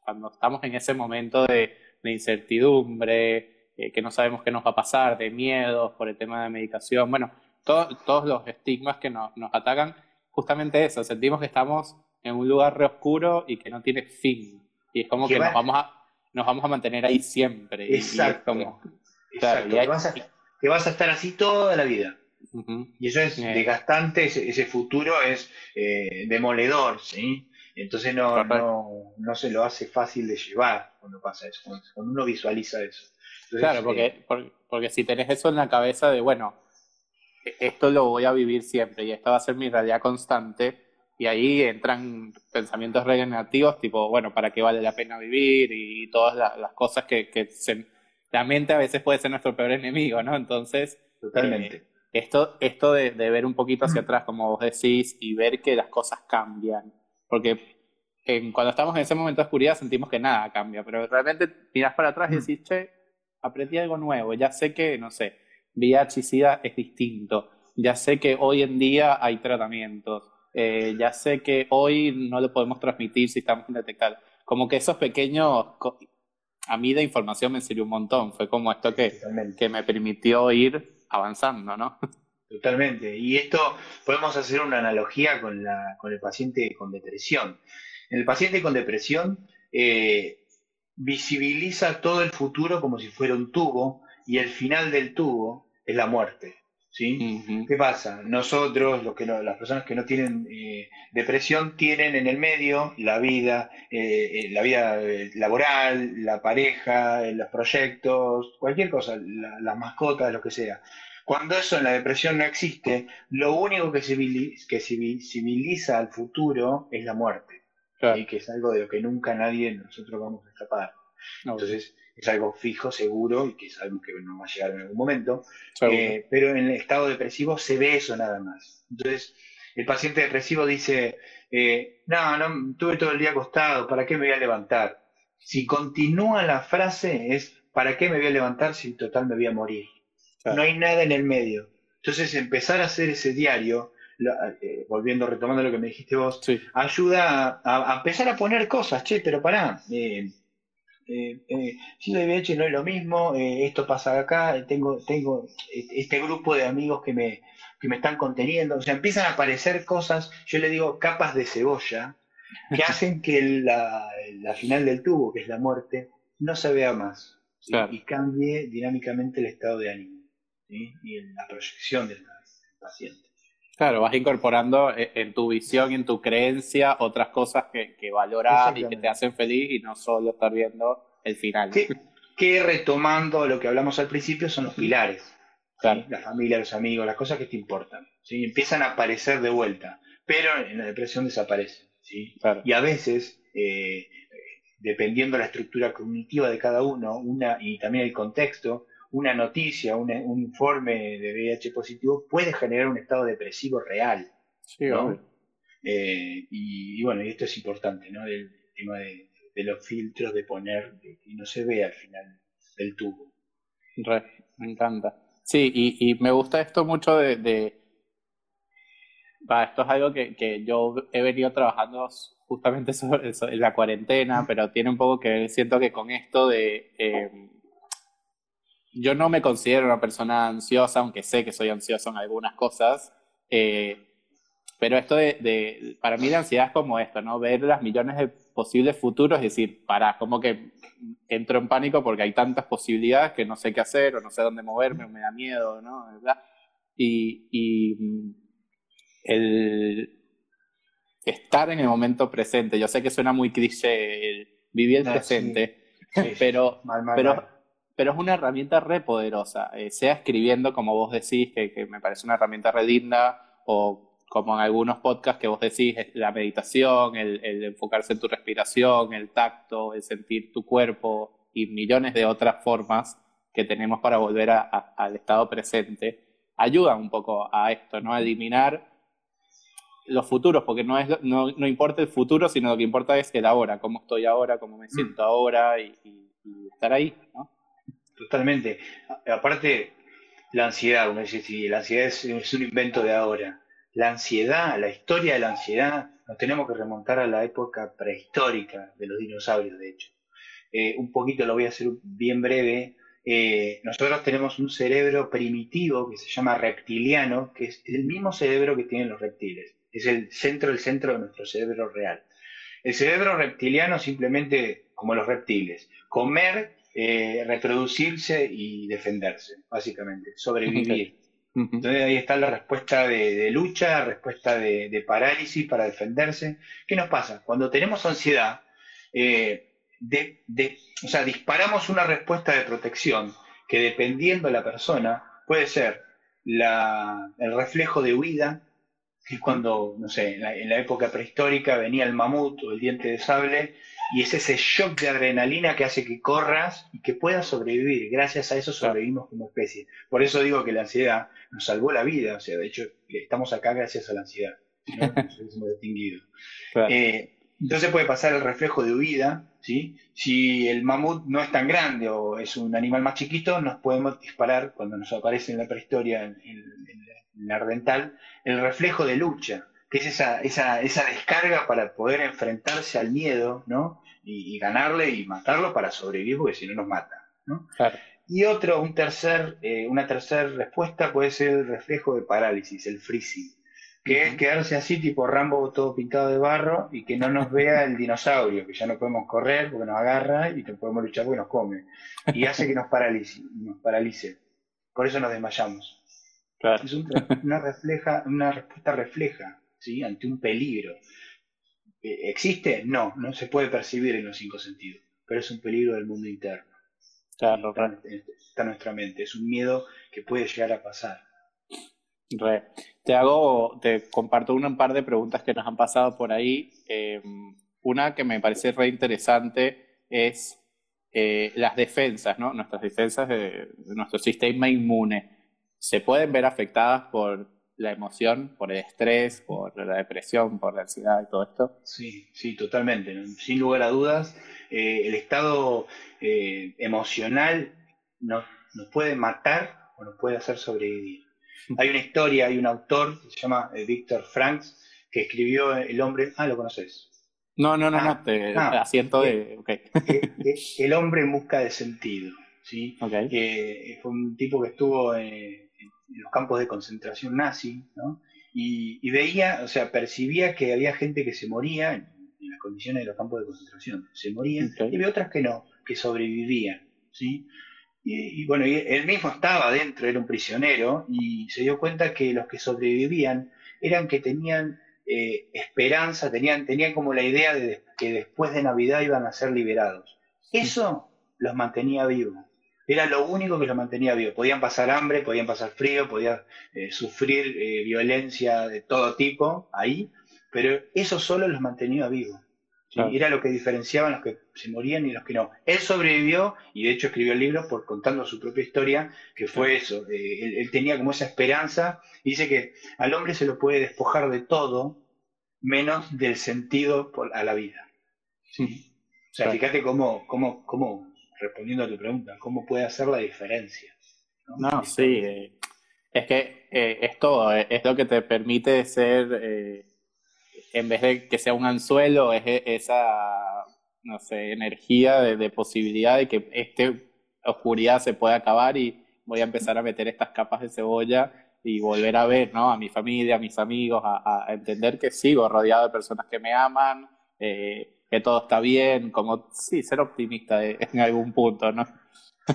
A: cuando estamos en ese momento de, incertidumbre, eh, que no sabemos qué nos va a pasar, de miedos por el tema de medicación, bueno, todos los estigmas que nos atacan, justamente eso, sentimos que estamos en un lugar re oscuro y que no tiene fin. Y es como que, nos, vamos a, nos vamos a mantener ahí siempre.
B: Exacto. que, vas a, estar así toda la vida. Y eso es desgastante, ese, futuro es eh, demoledor, ¿sí? Entonces no, no, se lo hace fácil de llevar cuando pasa eso, cuando uno visualiza eso.
A: Claro, porque, porque, porque si tenés eso en la cabeza de, bueno, e, esto lo voy a vivir siempre y esto va a ser mi realidad constante, y ahí entran pensamientos negativos, tipo, bueno, ¿para qué vale la pena vivir? Y todas las, cosas que, que la mente a veces puede ser nuestro peor enemigo, ¿no? Entonces,
B: totalmente.
A: Eh, esto, esto de, ver un poquito hacia atrás, como vos decís, y ver que las cosas cambian, porque cuando estamos en ese momento de oscuridad sentimos que nada cambia, pero realmente miras para atrás y decís, che, aprendí algo nuevo, ya sé que, no sé, VIH es distinto, ya sé que hoy en día hay tratamientos, eh, ya sé que hoy no lo podemos transmitir si estamos indetectables. Como que esos pequeños, a mí de información me sirvió un montón, fue como esto que, que me permitió ir avanzando, ¿no?
B: Totalmente. Y esto podemos hacer una analogía con, la, con el paciente con depresión. En el paciente con depresión eh, visibiliza todo el futuro como si fuera un tubo y el final del tubo es la muerte. ¿sí? ¿Qué pasa? Nosotros, los que las personas que no tienen eh, depresión, tienen en el medio la vida, eh, eh, la vida laboral, la pareja, los proyectos, cualquier cosa, la, las mascotas, lo que sea. Cuando eso en la depresión no existe, lo único que, civiliza, que civiliza al futuro es la muerte, y que es algo de lo que nunca nadie nosotros vamos a escapar. Entonces, es algo fijo, seguro, y que sabemos que no va a llegar en algún momento, eh, pero en el estado depresivo se ve eso nada más. Entonces, el paciente depresivo dice, eh, no, no, estuve todo el día acostado, ¿para qué me voy a levantar? Si continúa la frase es, ¿para qué me voy a levantar si total me voy a morir? No hay nada en el medio. Entonces, empezar a hacer ese diario, eh, volviendo, retomando lo que me dijiste vos, ayuda a, empezar a poner cosas, che, pero pará, eh, eh, eh, si lo VIH no es lo mismo, eh, esto pasa acá, tengo, tengo este grupo de amigos que me, que me están conteniendo, o sea, empiezan a aparecer cosas, yo le digo capas de cebolla, que hacen que la, final del tubo, que es la muerte, no se vea más y cambie dinámicamente el estado de ánimo y la proyección del, paciente.
A: Claro, vas incorporando en tu visión y en tu creencia otras cosas que, que valoras y que te hacen feliz y no solo estar viendo el final.
B: que retomando lo que hablamos al principio son los pilares. La familia, los amigos, las cosas que te importan. ¿sí? Empiezan a aparecer de vuelta, pero en la depresión desaparecen. ¿sí? Y a veces, eh, dependiendo de la estructura cognitiva de cada uno una, y también el contexto, una noticia, un, informe de VIH positivo puede generar un estado depresivo real. Eh, y, bueno, y esto es importante, ¿no? El tema de, los filtros de poner y no se ve al final del tubo.
A: me encanta. Sí, y, me gusta esto mucho de... esto es algo que, yo he venido trabajando justamente sobre en la cuarentena, pero tiene un poco que ver, siento que con esto de... Eh, yo no me considero una persona ansiosa, aunque sé que soy ansioso en algunas cosas, eh, pero esto de, para mí la ansiedad es como esto, ¿no? Ver las millones de posibles futuros y decir, para, como que entro en pánico porque hay tantas posibilidades que no sé qué hacer o no sé dónde moverme o me da miedo, ¿no? ¿verdad? Y, y mm, el estar en el momento presente, yo sé que suena muy cliché el vivir el presente, pero, pero pero es una herramienta re poderosa, eh, sea escribiendo como vos decís, que, me parece una herramienta re o como en algunos podcasts que vos decís, la meditación, el, enfocarse en tu respiración, el tacto, el sentir tu cuerpo y millones de otras formas que tenemos para volver al estado presente, ayudan un poco a esto, ¿no? A eliminar los futuros, porque no, es, no, no, importa el futuro, sino lo que importa es el ahora, cómo estoy ahora, cómo me siento ahora y, y estar ahí, ¿no?
B: Totalmente. Aparte, la ansiedad, uno dice, sí, la ansiedad es, un invento de ahora. La ansiedad, la historia de la ansiedad, nos tenemos que remontar a la época prehistórica de los dinosaurios, de hecho. Eh, un poquito lo voy a hacer bien breve. Eh, nosotros tenemos un cerebro primitivo que se llama reptiliano, que es el mismo cerebro que tienen los reptiles. Es el centro, el centro de nuestro cerebro real. El cerebro reptiliano simplemente, como los reptiles, comer eh, reproducirse y defenderse, básicamente, sobrevivir. Entonces ahí está la respuesta de, lucha, la respuesta de, parálisis para defenderse. ¿Qué nos pasa? Cuando tenemos ansiedad, eh, o sea, disparamos una respuesta de protección que dependiendo de la persona puede ser el reflejo de huida, que es cuando, no sé, en la, época prehistórica venía el mamut o el diente de sable, y es ese shock de adrenalina que hace que corras y que puedas sobrevivir. Gracias a eso sobrevivimos como especie. Por eso digo que la ansiedad nos salvó la vida, o sea, de hecho, estamos acá gracias a la ansiedad, ¿no? nos hemos distinguido. Eh, entonces puede pasar el reflejo de huida, ¿sí? Si el mamut no es tan grande o es un animal más chiquito, nos podemos disparar, cuando nos aparece en la prehistoria, en, en, en la ardental, el reflejo de lucha, es esa, esa, esa descarga para poder enfrentarse al miedo, ¿no? Y, ganarle y matarlo para sobrevivir, porque si no nos mata, ¿no? Y otro, un tercer, eh, una tercera respuesta puede ser el reflejo de parálisis, el freezing, que es quedarse así tipo Rambo todo pintado de barro y que no nos vea el dinosaurio, que ya no podemos correr porque nos agarra y no podemos luchar porque nos come. Y hace que nos paralice, nos paralice. Por eso nos desmayamos. Es una, refleja, una respuesta refleja ¿sí? ante un peligro. Eh, ¿Existe? No, no se puede percibir en los cinco sentidos, pero es un peligro del mundo interno.
A: Claro,
B: está, está, en nuestra mente, es un miedo que puede llegar a pasar.
A: Te hago, te comparto un par de preguntas que nos han pasado por ahí. Eh, una que me parece re interesante es eh, las defensas, ¿no? Nuestras defensas de nuestro sistema inmune se pueden ver afectadas por la emoción, por el estrés, por la depresión, por la ansiedad y todo esto.
B: Sí, sí, totalmente. Sin lugar a dudas, eh, el estado eh, emocional nos, puede matar o nos puede hacer sobrevivir. Hay una historia, hay un autor que se llama eh, Víctor Franks que escribió El hombre. Ah, lo conoces.
A: No, no, no, no, ah, te ah, asiento de.
B: El hombre en busca de sentido. ¿sí? Que fue un tipo que estuvo en los campos de concentración nazi, ¿no? Y, veía, o sea, percibía que había gente que se moría en, las condiciones de los campos de concentración, se morían, y había otras que no, que sobrevivían, ¿sí? Y, bueno, él mismo estaba dentro, era un prisionero, y se dio cuenta que los que sobrevivían eran que tenían eh, esperanza, tenían, tenían como la idea de que después de Navidad iban a ser liberados. Eso los mantenía vivos. Era lo único que los mantenía vivos. Podían pasar hambre, podían pasar frío, podían eh, sufrir eh, violencia de todo tipo ahí, pero eso solo los mantenía vivos. Era lo que diferenciaban los que se morían y los que no. Él sobrevivió y de hecho escribió el libro por contando su propia historia, que fue eso. Eh, él, tenía como esa esperanza y dice que al hombre se lo puede despojar de todo menos del sentido a la vida. ¿sí? O sea, fíjate cómo, cómo, cómo, respondiendo a tu pregunta, cómo puede hacer la diferencia.
A: No, sí, eh, es que eh, es todo, es lo que te permite ser en vez de que sea un anzuelo, es esa, no sé, energía de, posibilidad de que esta oscuridad se pueda acabar y voy a empezar a meter estas capas de cebolla y volver a ver, ¿no? A mi familia, a mis amigos, a, entender que sigo rodeado de personas que me aman, eh, que todo está bien, como, sí, ser optimista en algún punto, ¿no?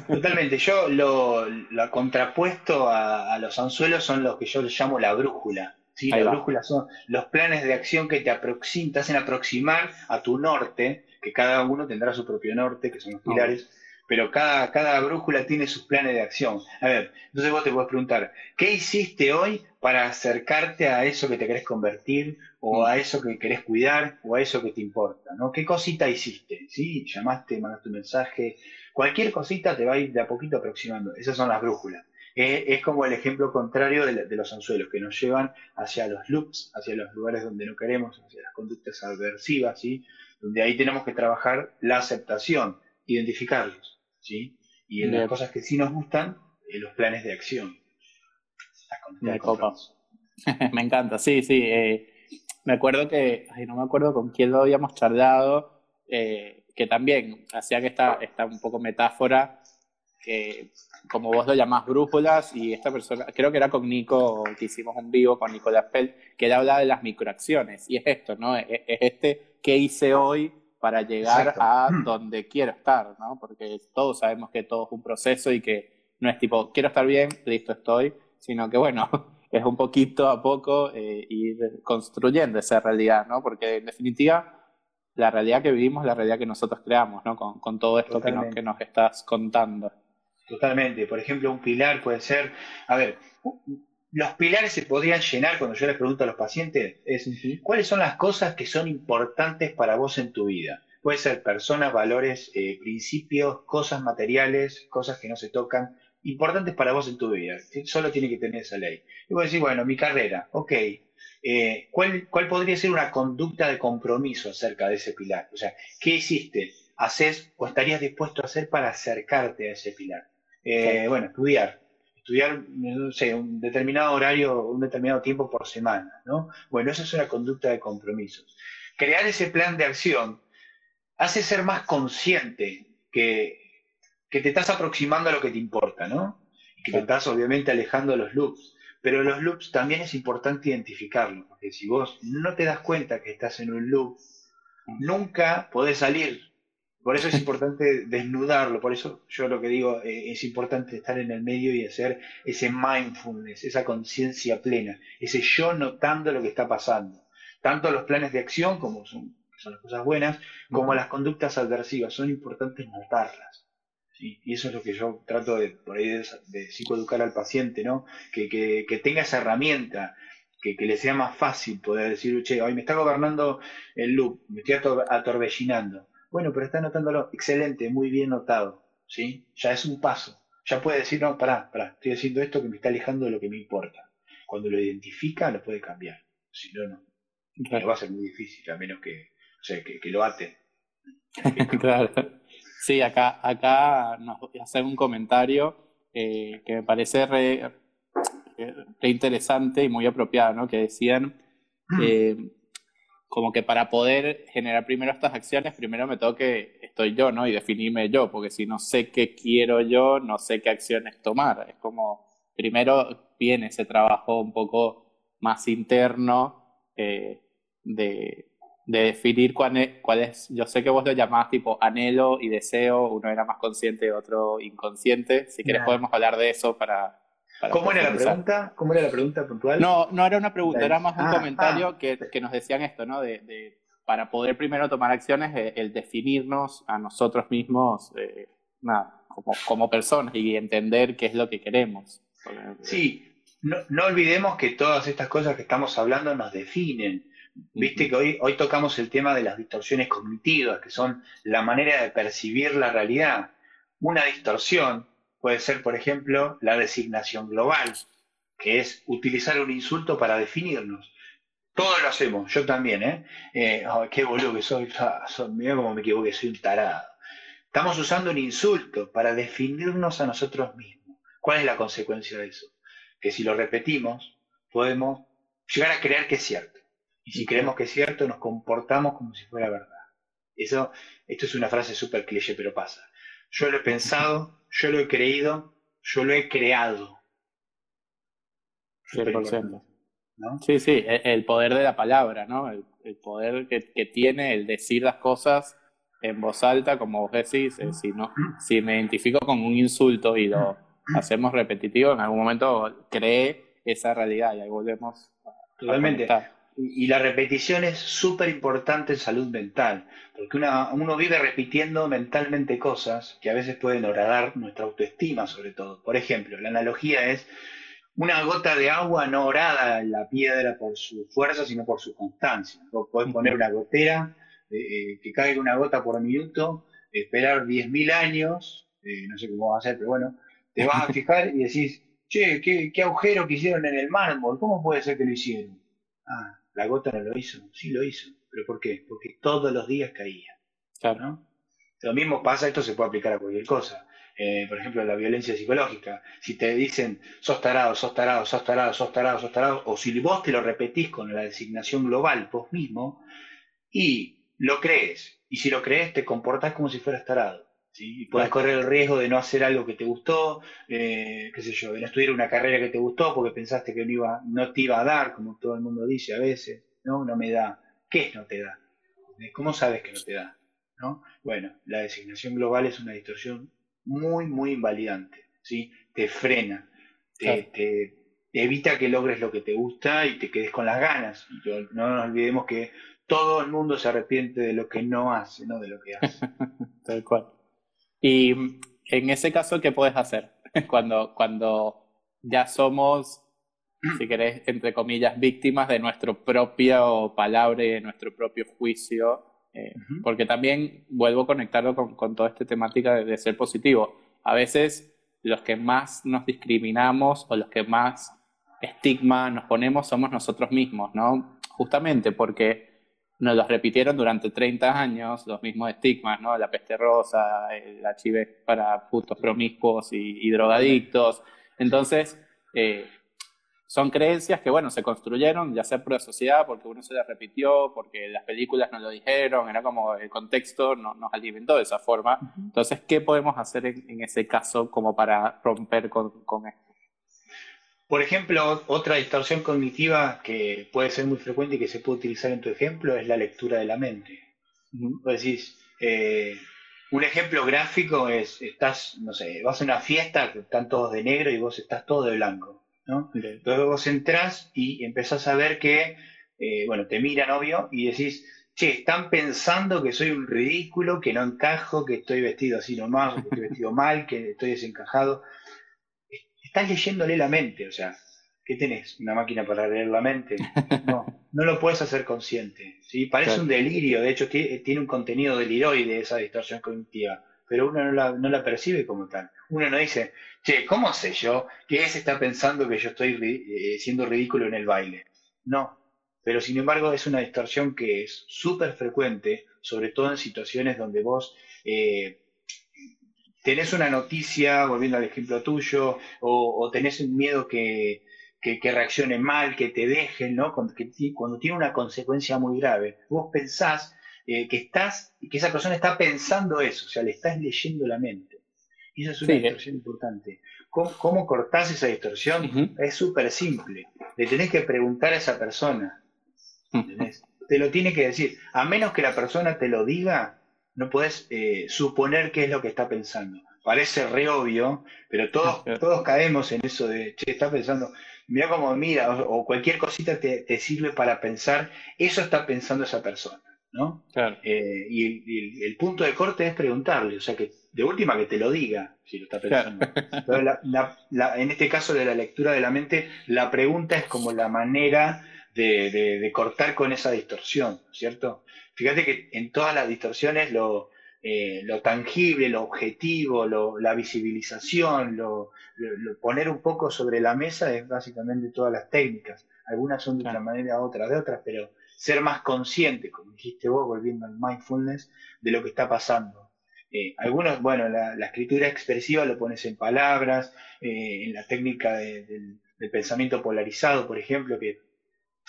B: Totalmente. Yo lo, lo contrapuesto a, a, los anzuelos son los que yo llamo la brújula. ¿sí? La brújula son los planes de acción que te, te hacen aproximar a tu norte, que cada uno tendrá su propio norte, que son los pilares, pero cada, cada brújula tiene sus planes de acción. A ver, entonces vos te puedes preguntar, ¿qué hiciste hoy para acercarte a eso que te querés convertir, o a eso que querés cuidar, o a eso que te importa? ¿no? ¿Qué cosita hiciste? ¿Sí? Llamaste, mandaste un mensaje, cualquier cosita te va a ir de a poquito aproximando. Esas son las brújulas es como el ejemplo contrario de, los anzuelos, que nos llevan hacia los loops, hacia los lugares donde no queremos, hacia las conductas aversivas, ¿sí? donde ahí tenemos que trabajar la aceptación, identificarlos, ¿sí? y en las cosas que sí nos gustan, en los planes de acción.
A: Me encanta, sí, sí. Eh, me acuerdo que, ay, no me acuerdo con quién lo habíamos charlado, eh, que también hacía que esta, esta un poco metáfora que como vos lo llamás, brújulas, y esta persona, creo que era con Nico, que hicimos un vivo con Nicolás Pell, que él habla de las microacciones, y es esto, ¿no? Es, este, ¿qué hice hoy para llegar a donde quiero estar, ¿no? Porque todos sabemos que todo es un proceso y que no es tipo, quiero estar bien, listo estoy, sino que, bueno, es un poquito a poco eh, ir construyendo esa realidad, ¿no? Porque en definitiva, la realidad que vivimos es la realidad que nosotros creamos, ¿no? Con, con todo esto que nos, que nos estás contando.
B: Totalmente. Por ejemplo, un pilar puede ser, a ver, los pilares se podrían llenar cuando yo les pregunto a los pacientes, es cuáles son las cosas que son importantes para vos en tu vida. Puede ser personas, valores, eh, principios, cosas materiales, cosas que no se tocan, importantes para vos en tu vida. Solo tiene que tener esa ley. Y vos decís, bueno, mi carrera, ok. Eh, ¿cuál, ¿Cuál podría ser una conducta de compromiso acerca de ese pilar? O sea, ¿qué hiciste, haces o estarías dispuesto a hacer para acercarte a ese pilar? Eh, bueno, estudiar. Estudiar, no sé, un determinado horario, un determinado tiempo por semana, ¿no? Bueno, esa es una conducta de compromisos. Crear ese plan de acción hace ser más consciente que, que te estás aproximando a lo que te importa, ¿no? Y que te estás obviamente alejando de los loops. Pero los loops también es importante identificarlos, porque si vos no te das cuenta que estás en un loop, nunca podés salir por eso es importante desnudarlo, por eso yo lo que digo, eh, es importante estar en el medio y hacer ese mindfulness, esa conciencia plena, ese yo notando lo que está pasando. Tanto los planes de acción, como son, son las cosas buenas, como las conductas adversivas, son importantes notarlas. Y eso es lo que yo trato de, por ahí de, psicoeducar al paciente, ¿no? Que, que, que tenga esa herramienta, que, que, le sea más fácil poder decir, che, hoy me está gobernando el loop, me estoy atorbellinando bueno, pero está notándolo. Excelente, muy bien notado. ¿sí? Ya es un paso. Ya puede decir, no, pará, pará, estoy haciendo esto que me está alejando de lo que me importa. Cuando lo identifica, lo puede cambiar. Si no, no. Pero va a ser muy difícil, a menos que, o sea, que, lo ate.
A: claro. Sí, acá, acá nos hacer un comentario eh, que me parece re, interesante y muy apropiado, ¿no? Que decían, mm. eh, como que para poder generar primero estas acciones, primero me tengo que, estoy yo, ¿no? Y definirme yo, porque si no sé qué quiero yo, no sé qué acciones tomar. Es como, primero viene ese trabajo un poco más interno eh, de, definir cuál es, cuál es, yo sé que vos lo llamás tipo anhelo y deseo, uno era más consciente, otro inconsciente. Si querés podemos hablar de eso para,
B: ¿Cómo era la pregunta? ¿Cómo era la pregunta puntual?
A: No, no era una pregunta, era más un ah, comentario ah. que, que, nos decían esto, ¿no? De, para poder primero tomar acciones, eh, el definirnos a nosotros mismos, eh, nada, como, como personas y entender qué es lo que queremos.
B: Sí, no, no olvidemos que todas estas cosas que estamos hablando nos definen. Viste que hoy, hoy tocamos el tema de las distorsiones cognitivas, que son la manera de percibir la realidad. Una distorsión puede ser, por ejemplo, la designación global, que es utilizar un insulto para definirnos. Todos lo hacemos, yo también, ¿eh? eh qué boludo que soy, ah, mira cómo me equivoqué, soy un tarado. Estamos usando un insulto para definirnos a nosotros mismos. ¿Cuál es la consecuencia de eso? Que si lo repetimos, podemos llegar a creer que es cierto. Y si creemos que es cierto, nos comportamos como si fuera verdad. Eso, esto es una frase súper cliché, pero pasa. Yo lo he pensado, yo lo he creído, yo lo he creado.
A: 100%. ¿no? Sí, sí, e, el poder de la palabra, ¿no? El, poder que, que, tiene el decir las cosas en voz alta, como vos decís, si, no, si me identifico con un insulto y lo hacemos repetitivo, en algún momento cree esa realidad y ahí volvemos.
B: Totalmente. Y, la repetición es súper importante en salud mental, porque uno vive repitiendo mentalmente cosas que a veces pueden horadar nuestra autoestima, sobre todo. Por ejemplo, la analogía es una gota de agua no orada en la piedra por su fuerza, sino por su constancia. Vos podés poner una gotera, eh, eh, que caiga una gota por minuto, esperar 10.000 años, eh, no sé cómo va a ser, pero bueno, te vas a fijar y decís, che, ¿qué, qué agujero que hicieron en el mármol, ¿cómo puede ser que lo hicieron? Ah, la gota no lo hizo, sí lo hizo. ¿Pero por qué? Porque todos los días caía. Claro. Lo mismo pasa, esto se puede aplicar a cualquier cosa. Eh, por ejemplo, la violencia psicológica. Si te dicen, sos tarado, sos tarado, sos tarado, sos tarado, sos tarado, o si vos te lo repetís con la designación global vos mismo, y lo crees, y si lo crees, te comportás como si fueras tarado. ¿Sí? Y puedes correr el riesgo de no hacer algo que te gustó, eh, qué sé yo, de no estudiar una carrera que te gustó porque pensaste que no, iba, no te iba a dar, como todo el mundo dice a veces, ¿no? No me da. ¿Qué es no te da? ¿Cómo sabes que no te da? ¿No? Bueno, la designación global es una distorsión muy, muy invalidante, ¿sí? Te frena, te, evita que logres lo que te gusta y te quedes con las ganas. no nos olvidemos que todo el mundo se arrepiente de lo que no hace, no de lo que hace.
A: Tal cual. Y en ese caso, ¿qué puedes hacer? cuando, cuando ya somos, si querés, entre comillas, víctimas de nuestro propio palabra y de nuestro propio juicio. Eh, porque también vuelvo a conectarlo con, con toda esta temática de, ser positivo. A veces los que más nos discriminamos o los que más estigma nos ponemos somos nosotros mismos, ¿no? Justamente porque nos los repitieron durante 30 años, los mismos estigmas, ¿no? La peste rosa, el HIV para putos promiscuos y, drogadictos. Entonces, eh, son creencias que, bueno, se construyeron, ya sea por la sociedad, porque uno se las repitió, porque las películas nos lo dijeron, era como el contexto nos alimentó de esa forma. Entonces, ¿qué podemos hacer en, ese caso como para romper con, con esto?
B: Por ejemplo, otra distorsión cognitiva que puede ser muy frecuente y que se puede utilizar en tu ejemplo es la lectura de la mente. Vos decís, eh, un ejemplo gráfico es, estás, no sé, vas a una fiesta, están todos de negro y vos estás todo de blanco. ¿no? Entonces vos entrás y empezás a ver que, eh, bueno, te miran, obvio, y decís, che, están pensando que soy un ridículo, que no encajo, que estoy vestido así nomás, que estoy vestido mal, que estoy desencajado estás leyéndole la mente, o sea, ¿qué tenés? ¿Una máquina para leer la mente? No, no lo puedes hacer consciente, ¿sí? Parece un delirio, de hecho tiene un contenido deliroide esa distorsión cognitiva, pero uno no la, no la percibe como tal. Uno no dice, che, ¿cómo sé yo que ese está pensando que yo estoy eh, siendo ridículo en el baile? No, pero sin embargo es una distorsión que es súper frecuente, sobre todo en situaciones donde vos eh, tenés una noticia, volviendo al ejemplo tuyo, o, tenés un miedo que, que, reaccione mal, que te dejen, ¿no? Cuando, cuando tiene una consecuencia muy grave, vos pensás eh, que estás, que esa persona está pensando eso, o sea, le estás leyendo la mente. Y esa es una distorsión importante. ¿Cómo, cortás esa distorsión? Es súper simple. Le tenés que preguntar a esa persona. Te lo tiene que decir. A menos que la persona te lo diga, no puedes eh, suponer qué es lo que está pensando. Parece re obvio, pero todos, todos caemos en eso de, che, está pensando, mira cómo mira, o, cualquier cosita te, sirve para pensar, eso está pensando esa persona, ¿no? Eh, y, el, punto de corte es preguntarle, o sea, que de última que te lo diga, si lo está pensando. en este caso de la lectura de la mente, la pregunta es como la manera de, cortar con esa distorsión, ¿cierto? Fíjate que en todas las distorsiones lo, eh, lo tangible, lo objetivo, la visibilización, lo, poner un poco sobre la mesa es básicamente todas las técnicas. Algunas son de una manera, otras de otras, pero ser más consciente, como dijiste vos, volviendo al mindfulness, de lo que está pasando. Eh, algunos, bueno, la, escritura expresiva lo pones en palabras, eh, en la técnica del pensamiento polarizado, por ejemplo, que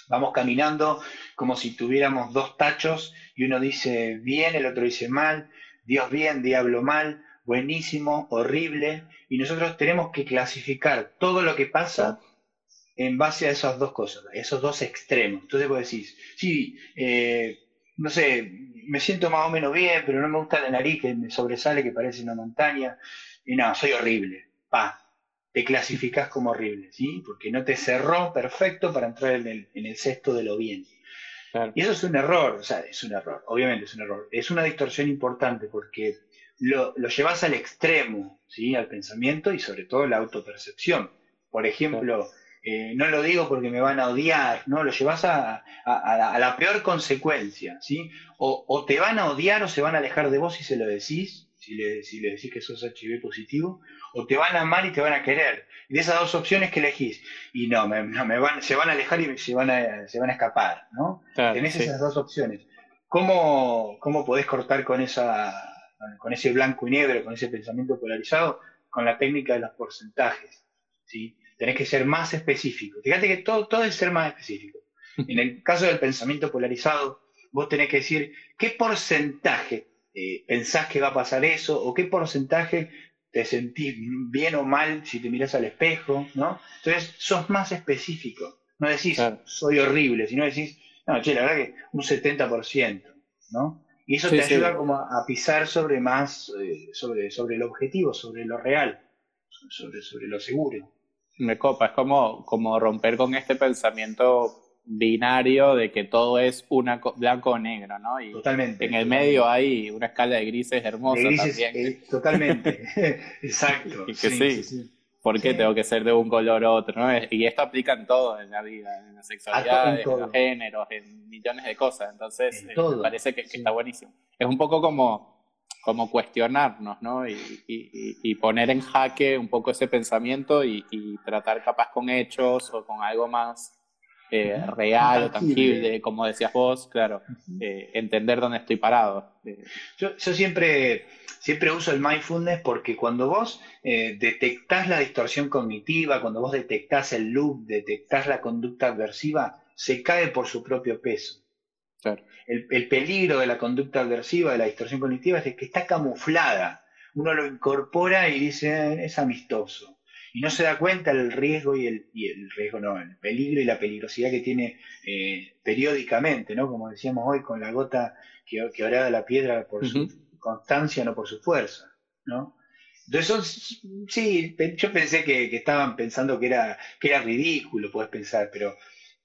B: vamos caminando como si tuviéramos dos tachos y uno dice bien, el otro dice mal, Dios bien, diablo mal, buenísimo, horrible, y nosotros tenemos que clasificar todo lo que pasa en base a esas dos cosas, esos dos extremos. Entonces vos decís, sí, eh, no sé, me siento más o menos bien, pero no me gusta la nariz que me sobresale, que parece una montaña, y no, soy horrible. Pa, te clasificás como horrible, ¿sí? Porque no te cerró perfecto para entrar en el, en el cesto de lo bien. Y eso es un error, o sea, es un error, obviamente es un error. Es una distorsión importante porque lo, lo llevas al extremo, ¿sí? Al pensamiento y sobre todo la autopercepción. Por ejemplo, eh, no lo digo porque me van a odiar, ¿no? Lo llevas a, la peor consecuencia, ¿sí? O, te van a odiar o se van a alejar de vos si se lo decís, si le, si le decís que sos HIV positivo, o te van a amar y te van a querer. Y de esas dos opciones que elegís, y no, me, me van, se van a alejar y se van a, se van a escapar, ¿no? Tenés esas dos opciones. ¿Cómo, ¿Cómo podés cortar con esa con ese blanco y negro, con ese pensamiento polarizado? Con la técnica de los porcentajes, ¿sí? tenés que ser más específico. Fíjate que todo, todo es ser más específico. En el caso del pensamiento polarizado, vos tenés que decir qué porcentaje eh, pensás que va a pasar eso o qué porcentaje te sentís bien o mal si te miras al espejo, ¿no? Entonces, sos más específico. No decís, soy horrible, sino decís, no, che, la verdad que un 70%, ¿no? Y eso te ayuda como a, pisar sobre más, eh, sobre, sobre el objetivo, sobre lo real, sobre, sobre lo seguro
A: me copa, es como, como romper con este pensamiento binario de que todo es una blanco o negro, ¿no? Y
B: totalmente.
A: En el medio hay una escala de grises hermosa también.
B: Eh, totalmente, exacto.
A: Y que sí, ¿por qué tengo que ser de un color u otro? ¿no? Y esto aplica en todo en la vida, en la sexualidad, en, los géneros, en millones de cosas. Entonces, eh, me parece que, que está buenísimo. Es un poco como como cuestionarnos, ¿no? Y, y, poner en jaque un poco ese pensamiento y, tratar capaz con hechos o con algo más eh, real o tangible, como decías vos, claro, eh, entender dónde estoy parado.
B: Eh. Yo, yo, siempre, siempre uso el mindfulness porque cuando vos detectás la distorsión cognitiva, cuando vos detectás el loop, detectás la conducta adversiva, se cae por su propio peso. El, peligro de la conducta aversiva, de la distorsión cognitiva, es que está camuflada. Uno lo incorpora y dice, eh, es amistoso. Y no se da cuenta del riesgo y el, y el riesgo, no, el peligro y la peligrosidad que tiene eh, periódicamente, ¿no? Como decíamos hoy, con la gota que, que orada la piedra por su constancia, no por su fuerza, ¿no? Entonces, sí, yo pensé que, que, estaban pensando que era, que era ridículo, puedes pensar, pero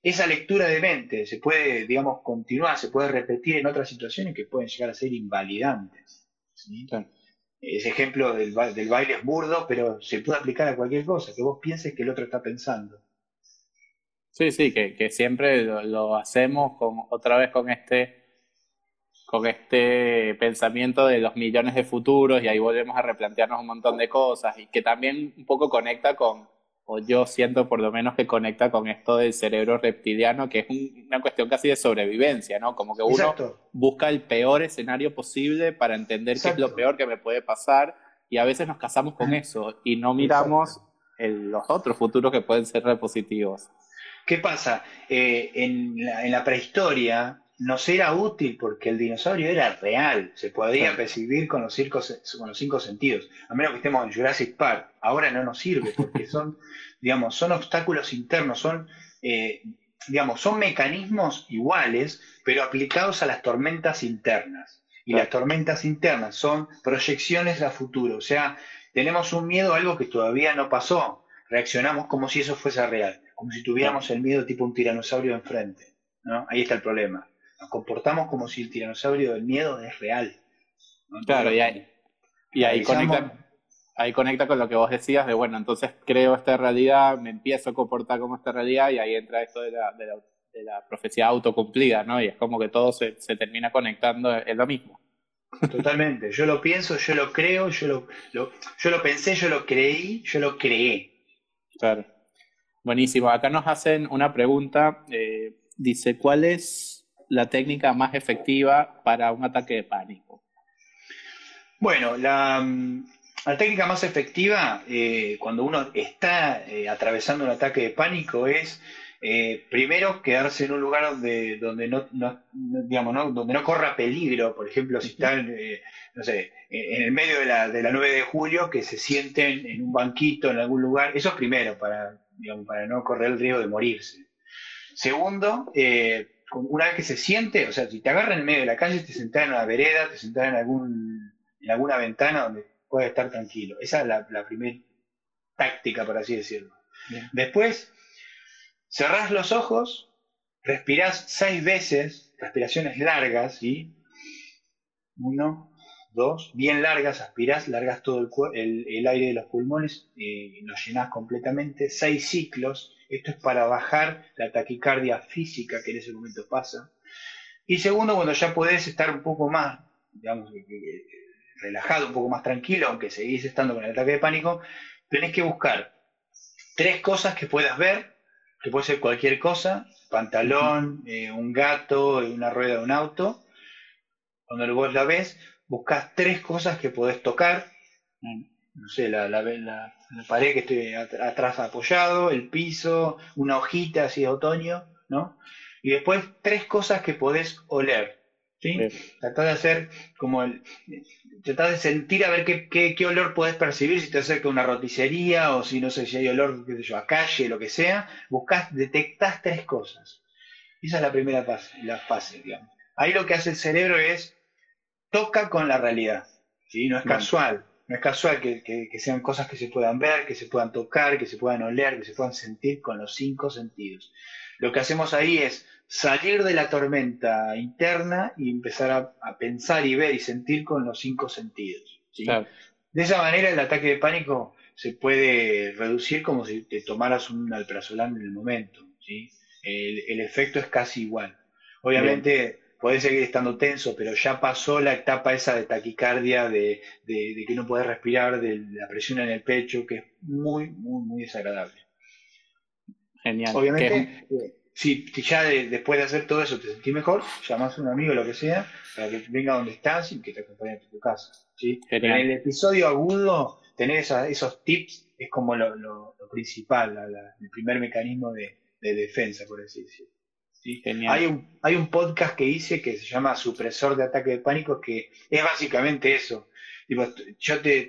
B: esa lectura de mente se puede, digamos, continuar, se puede repetir en otras situaciones que pueden llegar a ser invalidantes. Ese ejemplo del, del, baile es burdo, pero se puede aplicar a cualquier cosa, que vos pienses que el otro está pensando.
A: Sí, sí, que, siempre lo, hacemos con, otra vez con este, con este pensamiento de los millones de futuros y ahí volvemos a replantearnos un montón de cosas y que también un poco conecta con, o yo siento por lo menos que conecta con esto del cerebro reptiliano, que es una cuestión casi de sobrevivencia, ¿no? Como que uno busca el peor escenario posible para entender qué es lo peor que me puede pasar y a veces nos casamos con eso y no miramos los otros futuros que pueden ser repositivos.
B: ¿Qué pasa? Eh, en, la, en la prehistoria nos era útil porque el dinosaurio era real, se podía percibir con los, con los cinco sentidos, a menos que estemos en Jurassic Park. Ahora no nos sirve porque son, digamos, son obstáculos internos, son, eh, digamos, son mecanismos iguales, pero aplicados a las tormentas internas. Y las tormentas internas son proyecciones a futuro, o sea, tenemos un miedo a algo que todavía no pasó, reaccionamos como si eso fuese real, como si tuviéramos el miedo tipo un tiranosaurio enfrente. ¿no? Ahí está el problema nos comportamos como si el tiranosaurio del miedo es real.
A: Claro, y ahí, Y ahí conecta, ahí conecta con lo que vos decías de, bueno, entonces creo esta realidad, me empiezo a comportar como esta realidad y ahí entra esto de la, de la, de la profecía autocumplida, ¿no? Y es como que todo se, se termina conectando en lo mismo.
B: Totalmente. Yo lo pienso, yo lo creo, yo lo, yo lo pensé, yo lo creí, yo lo creé.
A: Claro. Buenísimo. Acá nos hacen una pregunta. Eh, dice, ¿cuál es la técnica más efectiva para un ataque de pánico?
B: Bueno, la, la técnica más efectiva eh, cuando uno está eh, atravesando un ataque de pánico es eh, primero, quedarse en un lugar donde, donde no, digamos, ¿no? donde no corra peligro, por ejemplo, si están, eh, no sé, en el medio de la, de la 9 de julio, que se sienten en un banquito en algún lugar, eso es primero, para, digamos, para no correr el riesgo de morirse. Segundo, eh, una vez que se siente, o sea, si te agarran en el medio de la calle, te sentás en una vereda, te sentás en, algún, en alguna ventana donde puedes estar tranquilo. Esa es la, primera táctica, por así decirlo. Después, Cerrás los ojos, respirás seis veces, respiraciones largas, ¿sí? Uno, dos, bien largas, aspirás, largas todo el, el, aire de los pulmones, y lo llenás completamente, seis ciclos, esto es para bajar la taquicardia física que en ese momento pasa. Y segundo, cuando ya podés estar un poco más, digamos, relajado, un poco más tranquilo, aunque seguís estando con el ataque de pánico, tenés que buscar tres cosas que puedas ver que puede ser cualquier cosa, pantalón, eh, un gato, una rueda de un auto. Cuando vos la ves, buscas tres cosas que podés tocar. Mm. No sé, la, la, la, pared que estoy atrás apoyado, el piso, una hojita así de otoño, ¿no? Y después tres cosas que podés oler. ¿sí? Tratá de hacer como el. Tratá de sentir a ver qué, qué, olor podés percibir, si te acerca una roticería o si no sé si hay olor, qué sé yo, a calle, lo que sea. Buscás, detectás tres cosas. Esa es la primera fase, la fase, digamos. Ahí lo que hace el cerebro es toca con la realidad. ¿sí? No es casual. No es casual que, que, sean cosas que se puedan ver, que se puedan tocar, que se puedan oler, que se puedan sentir con los cinco sentidos. Lo que hacemos ahí es salir de la tormenta interna y empezar a, pensar y ver y sentir con los cinco sentidos. De esa manera el ataque de pánico se puede reducir como si te tomaras un alprazolam en el momento. ¿sí? El, efecto es casi igual. Obviamente puede seguir estando tenso, pero ya pasó la etapa esa de taquicardia, de, de, que no puedes respirar, de la presión en el pecho, que es muy, muy, muy desagradable.
A: Genial.
B: Obviamente, si, ya después de hacer todo eso te sentís mejor, llamás a un amigo, lo que sea, para que venga donde estás y que te acompañe a tu casa. ¿sí? En el episodio agudo, tener esos tips es como lo, principal, el primer mecanismo de, defensa, por así decirlo. Hay, un, hay un podcast que hice que se llama Supresor de Ataque de Pánico, que es básicamente eso. yo te,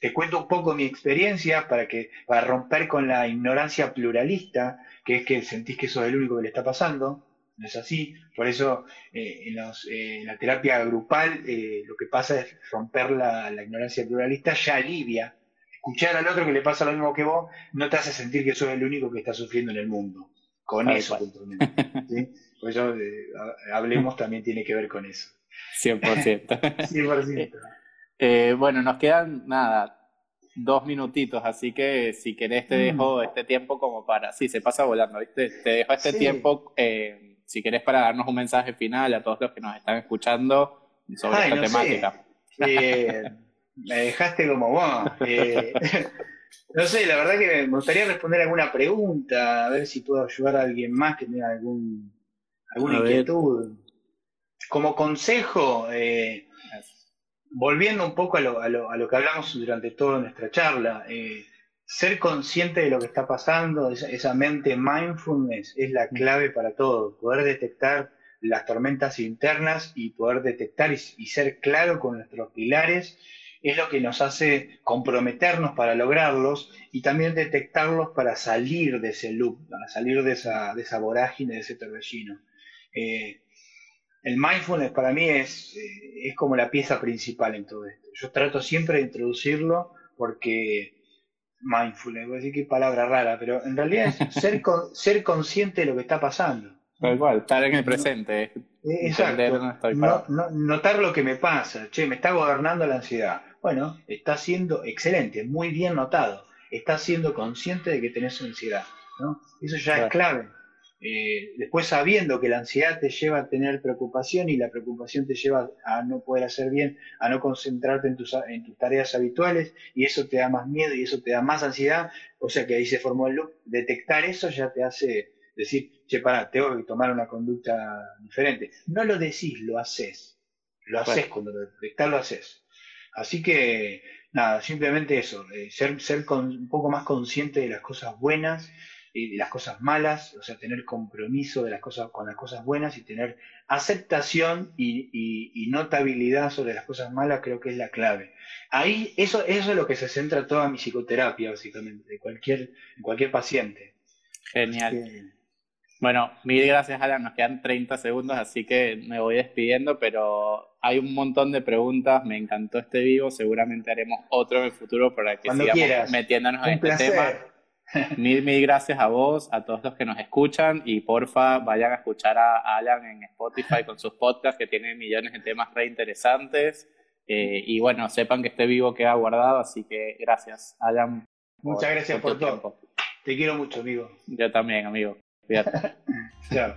B: te, cuento un poco mi experiencia para, que, para romper con la ignorancia pluralista que es que sentís que eso es el único que le está pasando, no es así, por eso eh, eh, en, la terapia grupal eh, lo que pasa es romper la, ignorancia pluralista, ya alivia. Escuchar al otro que le pasa lo mismo que vos no te hace sentir que sos el único que está sufriendo en el mundo. Con eso, ¿sí? Por eso hablemos también tiene que ver con eso.
A: 100%. 100%. bueno, nos quedan nada, dos minutitos, así que si querés te dejo mm. este tiempo como para, sí, se pasa volando, ¿viste? Te dejo este tiempo, eh, si querés para darnos un mensaje final a todos los que nos están escuchando sobre esta temática.
B: Eh, me dejaste como vos. Eh, no sé, la verdad que me gustaría responder alguna pregunta, a ver si puedo ayudar a alguien más que tenga algún, alguna inquietud. Como consejo, eh, volviendo un poco a lo, a lo, a lo que hablamos durante toda nuestra charla, eh, ser consciente de lo que está pasando, esa, mente mindfulness es la clave para todo, poder detectar las tormentas internas y poder detectar y, ser claro con nuestros pilares es lo que nos hace comprometernos para lograrlos y también detectarlos para salir de ese loop, para salir de esa, de esa vorágine, de ese torbellino. Eh, el mindfulness para mí es, eh, es como la pieza principal en todo esto. Yo trato siempre de introducirlo porque mindfulness, voy a decir qué palabra rara, pero en realidad es ser, ser consciente de lo que está pasando.
A: Tal estar en el presente.
B: exacto. notar lo que me pasa. Che, me está gobernando la ansiedad. Bueno, está siendo excelente, muy bien notado. Estás siendo consciente de que tenés ansiedad. ¿no? Eso ya es clave. Eh, después sabiendo que la ansiedad te lleva a tener preocupación y la preocupación te lleva a no poder hacer bien, a no concentrarte en tus, en tus tareas habituales y eso te da más miedo y eso te da más ansiedad, o sea que ahí se formó el loop, detectar eso ya te hace decir, che, pará, tengo que tomar una conducta diferente. No lo decís, lo haces. Lo haces cuando lo detectás, lo haces. Así que, nada, simplemente eso, eh, ser, ser un poco más consciente de las cosas buenas y las cosas malas, o sea, tener compromiso de las cosas, con las cosas buenas y tener aceptación y, notabilidad sobre las cosas malas, creo que es la clave. Ahí, eso, eso es lo que se centra toda mi psicoterapia, básicamente, de cualquier, cualquier paciente.
A: Genial. Bueno, mil gracias, Alan. Nos quedan 30 segundos, así que me voy despidiendo, pero hay un montón de preguntas. Me encantó este vivo. Seguramente haremos otro en el futuro para que sigamos metiéndonos en este tema. Mil, mil gracias a vos, a todos los que nos escuchan y porfa vayan a escuchar a Alan en Spotify con sus podcasts que tienen millones de temas re interesantes. Eh, y bueno, sepan que este vivo queda guardado, así que gracias, Alan.
B: Muchas gracias por, todo. Te quiero mucho, amigo.
A: Yo también, amigo. Lihat.
B: Siap.